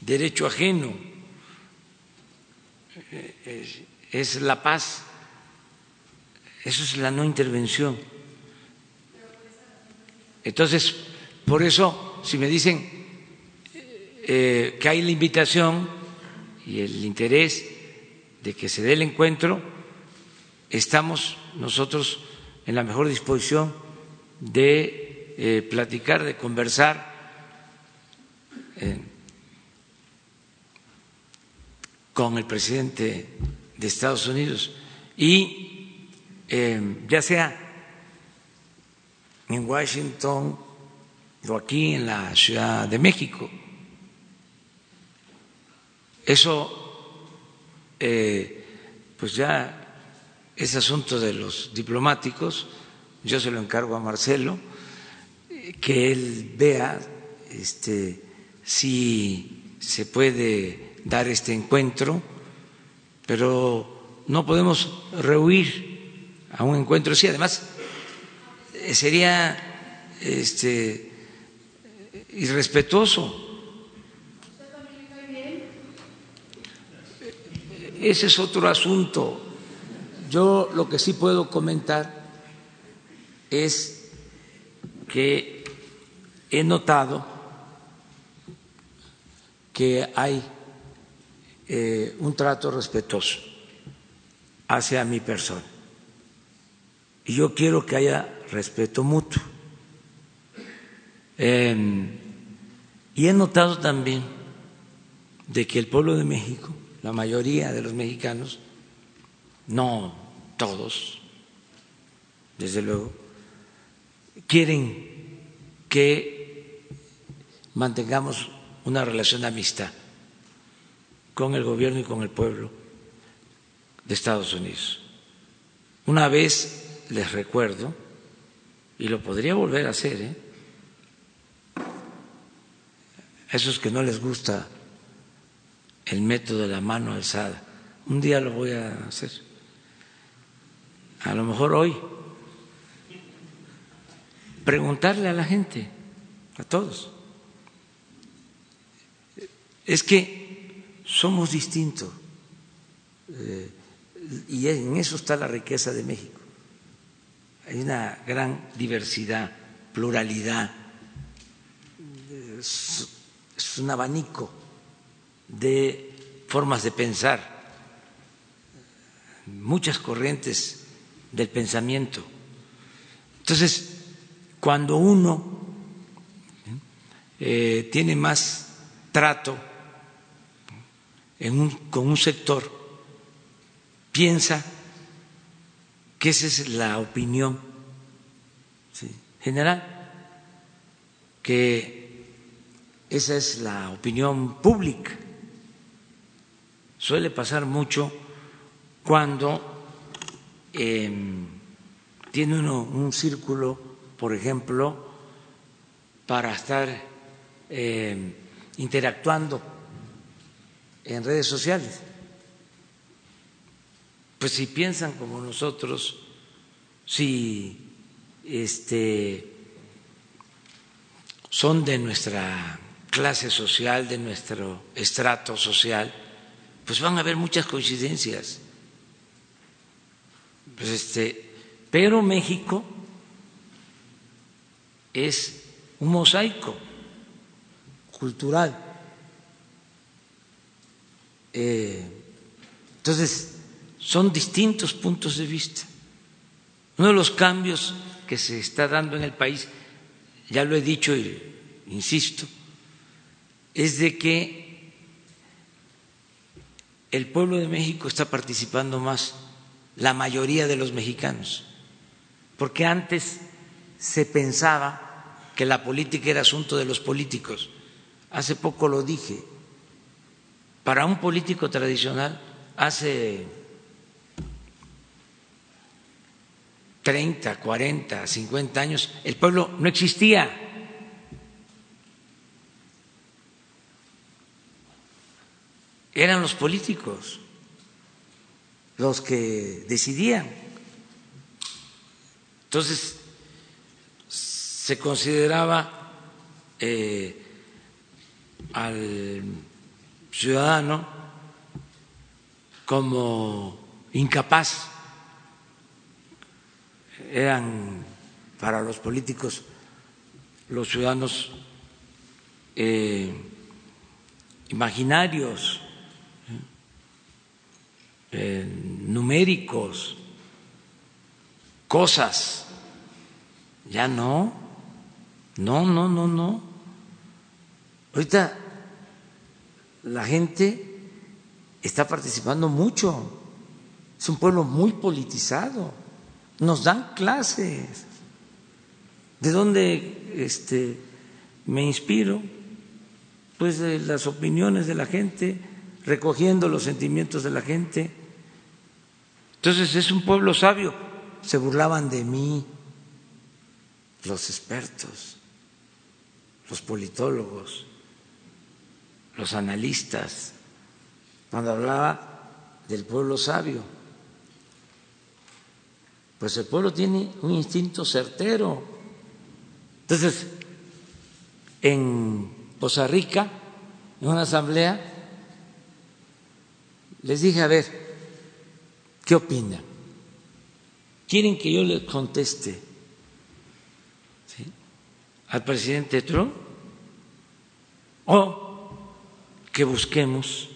derecho ajeno es la paz, eso es la no intervención. Entonces, por eso, si me dicen eh, que hay la invitación y el interés de que se dé el encuentro, estamos nosotros en la mejor disposición de eh, platicar, de conversar. Eh, con el presidente de Estados Unidos y ya sea en Washington o aquí en la Ciudad de México. Eso, eh, pues ya es asunto de los diplomáticos, yo se lo encargo a Marcelo, que él vea este, si se puede dar este encuentro, pero no podemos rehuir a un encuentro así. Además, sería este, irrespetuoso. Ese es otro asunto. Yo lo que sí puedo comentar es que he notado que hay eh, un trato respetuoso hacia mi persona. Y yo quiero que haya respeto mutuo. Em, y he notado también de que el pueblo de México, la mayoría de los mexicanos, no todos, desde luego, quieren que mantengamos una relación de amistad con el gobierno y con el pueblo de Estados Unidos. Una vez les recuerdo y lo podría volver a hacer, ¿eh? A esos que no les gusta el método de la mano alzada. Un día lo voy a hacer. A lo mejor hoy. Preguntarle a la gente, a todos. Es que somos distintos. Eh, y en eso está la riqueza de México hay una gran diversidad, pluralidad, es, un abanico de formas de pensar, muchas corrientes del pensamiento. Entonces, cuando uno eh, tiene más trato con un sector, piensa que esa es la opinión general, que esa es la opinión pública. Suele pasar mucho cuando em, tiene uno un círculo, por ejemplo, para estar em, interactuando en redes sociales pues si piensan como nosotros, si este, son de nuestra clase social, de nuestro estrato social, pues van a haber muchas coincidencias. Pues este, pero México es un mosaico cultural. Eh, entonces, son distintos puntos de vista. Uno de los cambios que se está dando en el país, ya lo he dicho y insisto, es de que el pueblo de México está participando más, la mayoría de los mexicanos, porque antes se pensaba que la política era asunto de los políticos. Hace poco lo dije, para un político tradicional, hace 30, 40, 50 años, el pueblo no existía. Eran los políticos los que decidían. Entonces, se consideraba eh, al ciudadano como incapaz eran para los políticos los ciudadanos eh, imaginarios, numéricos, cosas. Ya no, no, no, no, no. Ahorita la gente está participando mucho. Es un pueblo muy politizado nos dan clases. ¿De dónde este, me inspiro? Pues de las opiniones de la gente, recogiendo los sentimientos de la gente. Entonces es un pueblo sabio. Se burlaban de mí los expertos, los politólogos, los analistas, cuando hablaba del pueblo sabio pues el pueblo tiene un instinto certero. Entonces, en Poza Rica, en una asamblea, les dije, a ver, ¿qué opinan? ¿Quieren que yo les conteste al presidente Trump? ¿O que busquemos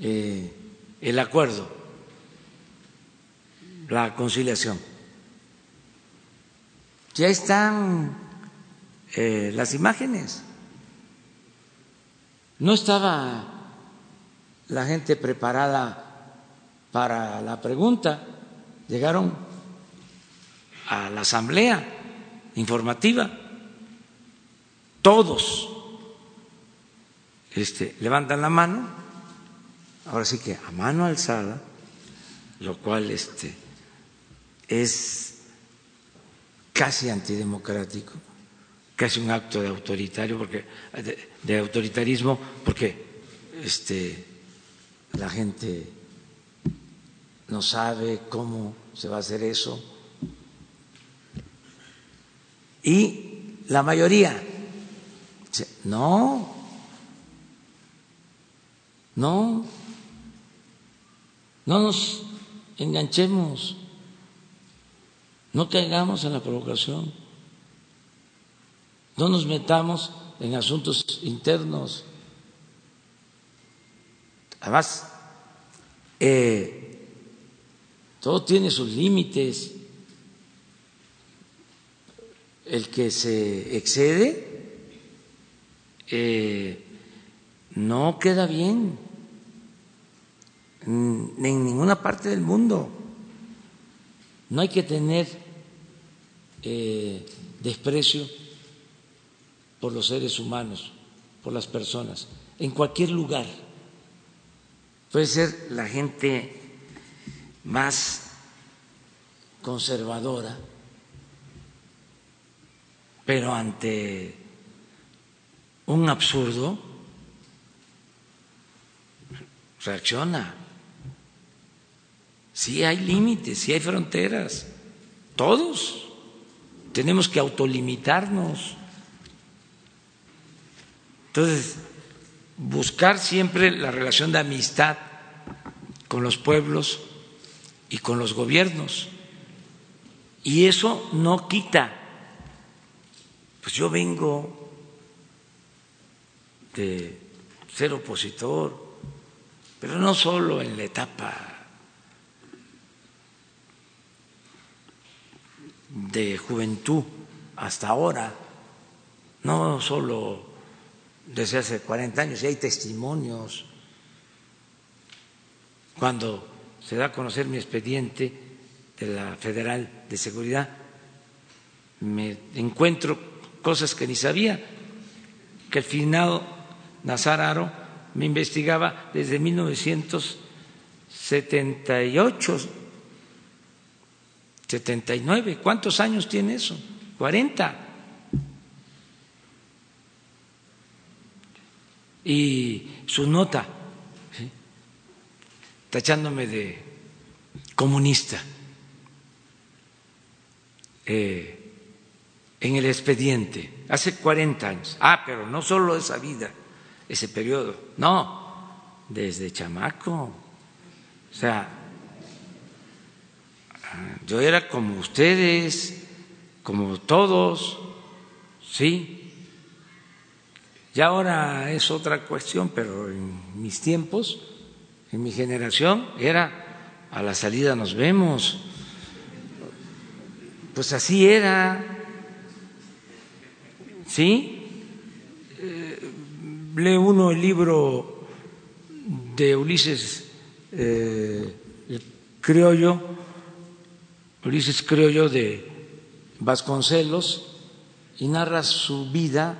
eh, el acuerdo? la conciliación. Ya están eh, las imágenes. No estaba la gente preparada para la pregunta. Llegaron a la asamblea informativa. Todos este, levantan la mano, ahora sí que a mano alzada, lo cual este, es casi antidemocrático, casi un acto de autoritario, porque de, autoritarismo, porque este, la gente no sabe cómo se va a hacer eso. Y la mayoría no, no, no nos enganchemos. No caigamos en la provocación. No nos metamos en asuntos internos. Además, eh, todo tiene sus límites. El que se excede eh, no queda bien en ninguna parte del mundo. No hay que tener eh, desprecio por los seres humanos, por las personas, en cualquier lugar. Puede ser la gente más conservadora, pero ante un absurdo reacciona. Sí hay límites, sí hay fronteras, todos tenemos que autolimitarnos. Entonces, buscar siempre la relación de amistad con los pueblos y con los gobiernos. Y eso no quita. Pues yo vengo de ser opositor, pero no solo en la etapa de juventud hasta ahora, no solo desde hace 40 años, y hay testimonios cuando se da a conocer mi expediente de la Federal de Seguridad, me encuentro cosas que ni sabía, que el finado Nazar Aro me investigaba desde 1978, 79. ¿Cuántos años tiene eso? 40. Y su nota, tachándome de comunista, eh, en el expediente, hace 40 años. Ah, pero no solo esa vida, ese periodo, no, desde chamaco. O sea, yo era como ustedes, como todos, sí. Y ahora es otra cuestión, pero en mis tiempos, en mi generación, era a la salida nos vemos. Pues así era. ¿Sí? Eh, lee uno el libro de Ulises eh, Criollo, Ulises Criollo de Vasconcelos, y narra su vida,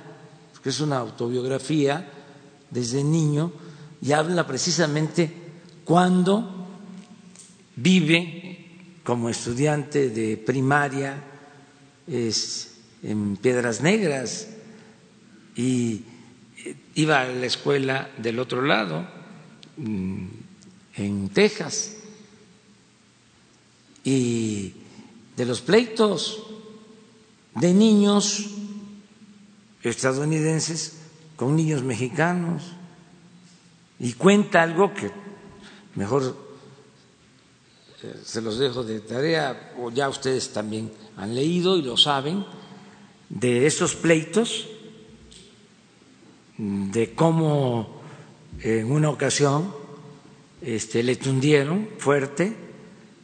que es una autobiografía desde niño, y habla precisamente cuando vive como estudiante de primaria en Piedras Negras y iba a la escuela del otro lado, mm, en Texas, y de los pleitos de niños estadounidenses con niños mexicanos, y cuenta algo que mejor eh, se los dejo de tarea, o ya ustedes también han leído y lo saben, de esos pleitos, de cómo en una ocasión este, le tundieron fuerte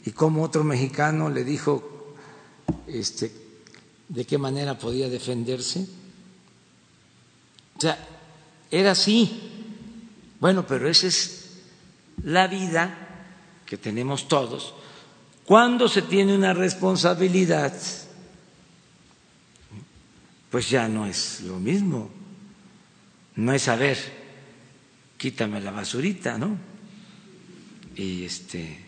y cómo otro mexicano le dijo este, de qué manera podía defenderse. O sea, era así. Bueno, pero esa es la vida que tenemos todos. Cuando se tiene una responsabilidad pues ya no es lo mismo. No es saber, quítame la basurita, ¿no? Y este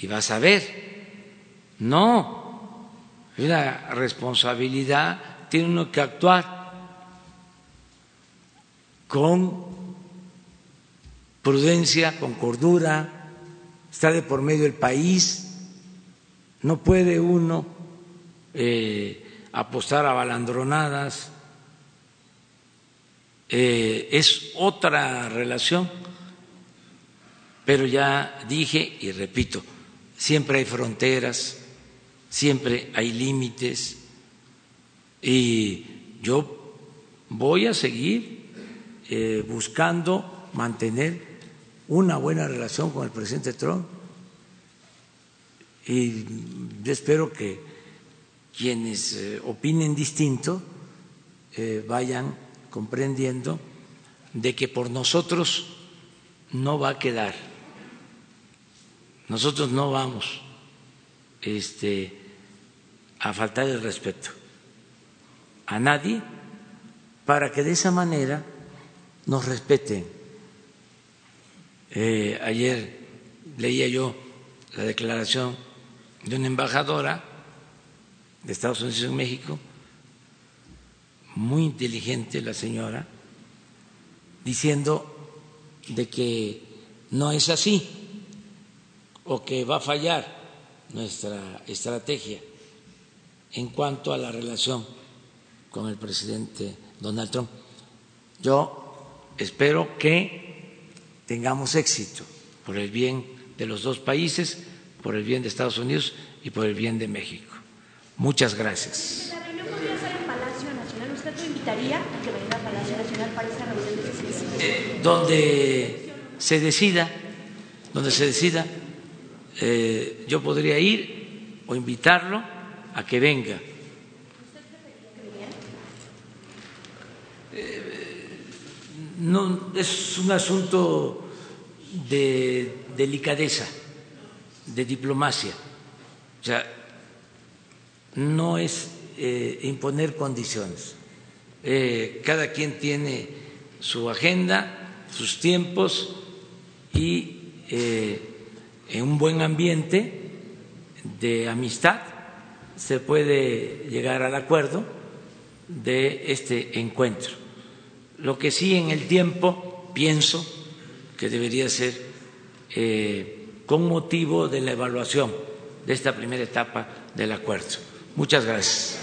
y vas a ver. No, la responsabilidad tiene uno que actuar con prudencia, con cordura, está de por medio el país, no puede uno eh, apostar a balandronadas, eh, es otra relación, pero ya dije y repito, siempre hay fronteras, siempre hay límites. Y yo voy a seguir eh, buscando mantener una buena relación con el presidente Trump y yo espero que quienes eh, opinen distinto eh, vayan comprendiendo de que por nosotros no va a quedar, nosotros no vamos este, a faltar el respeto a nadie para que de esa manera nos respeten. Eh, ayer leía yo la declaración de una embajadora de Estados Unidos en México, muy inteligente la señora, diciendo de que no es así o que va a fallar nuestra estrategia en cuanto a la relación con el presidente Donald Trump. Yo espero que tengamos éxito por el bien de los dos países, por el bien de Estados Unidos y por el bien de México. Muchas gracias. La reunión podría ser en Palacio Nacional. ¿Usted lo invitaría a que venga a Palacio Nacional para esa reunión de Donde se decida, donde se decida, eh, yo podría ir o invitarlo a que venga. No es un asunto de delicadeza, de diplomacia. O sea, no es eh, imponer condiciones. Eh, cada quien tiene su agenda, sus tiempos y eh, en un buen ambiente de amistad se puede llegar al acuerdo de este encuentro. Lo que sí en el tiempo pienso que debería ser con motivo de la evaluación de esta primera etapa del acuerdo. Muchas gracias.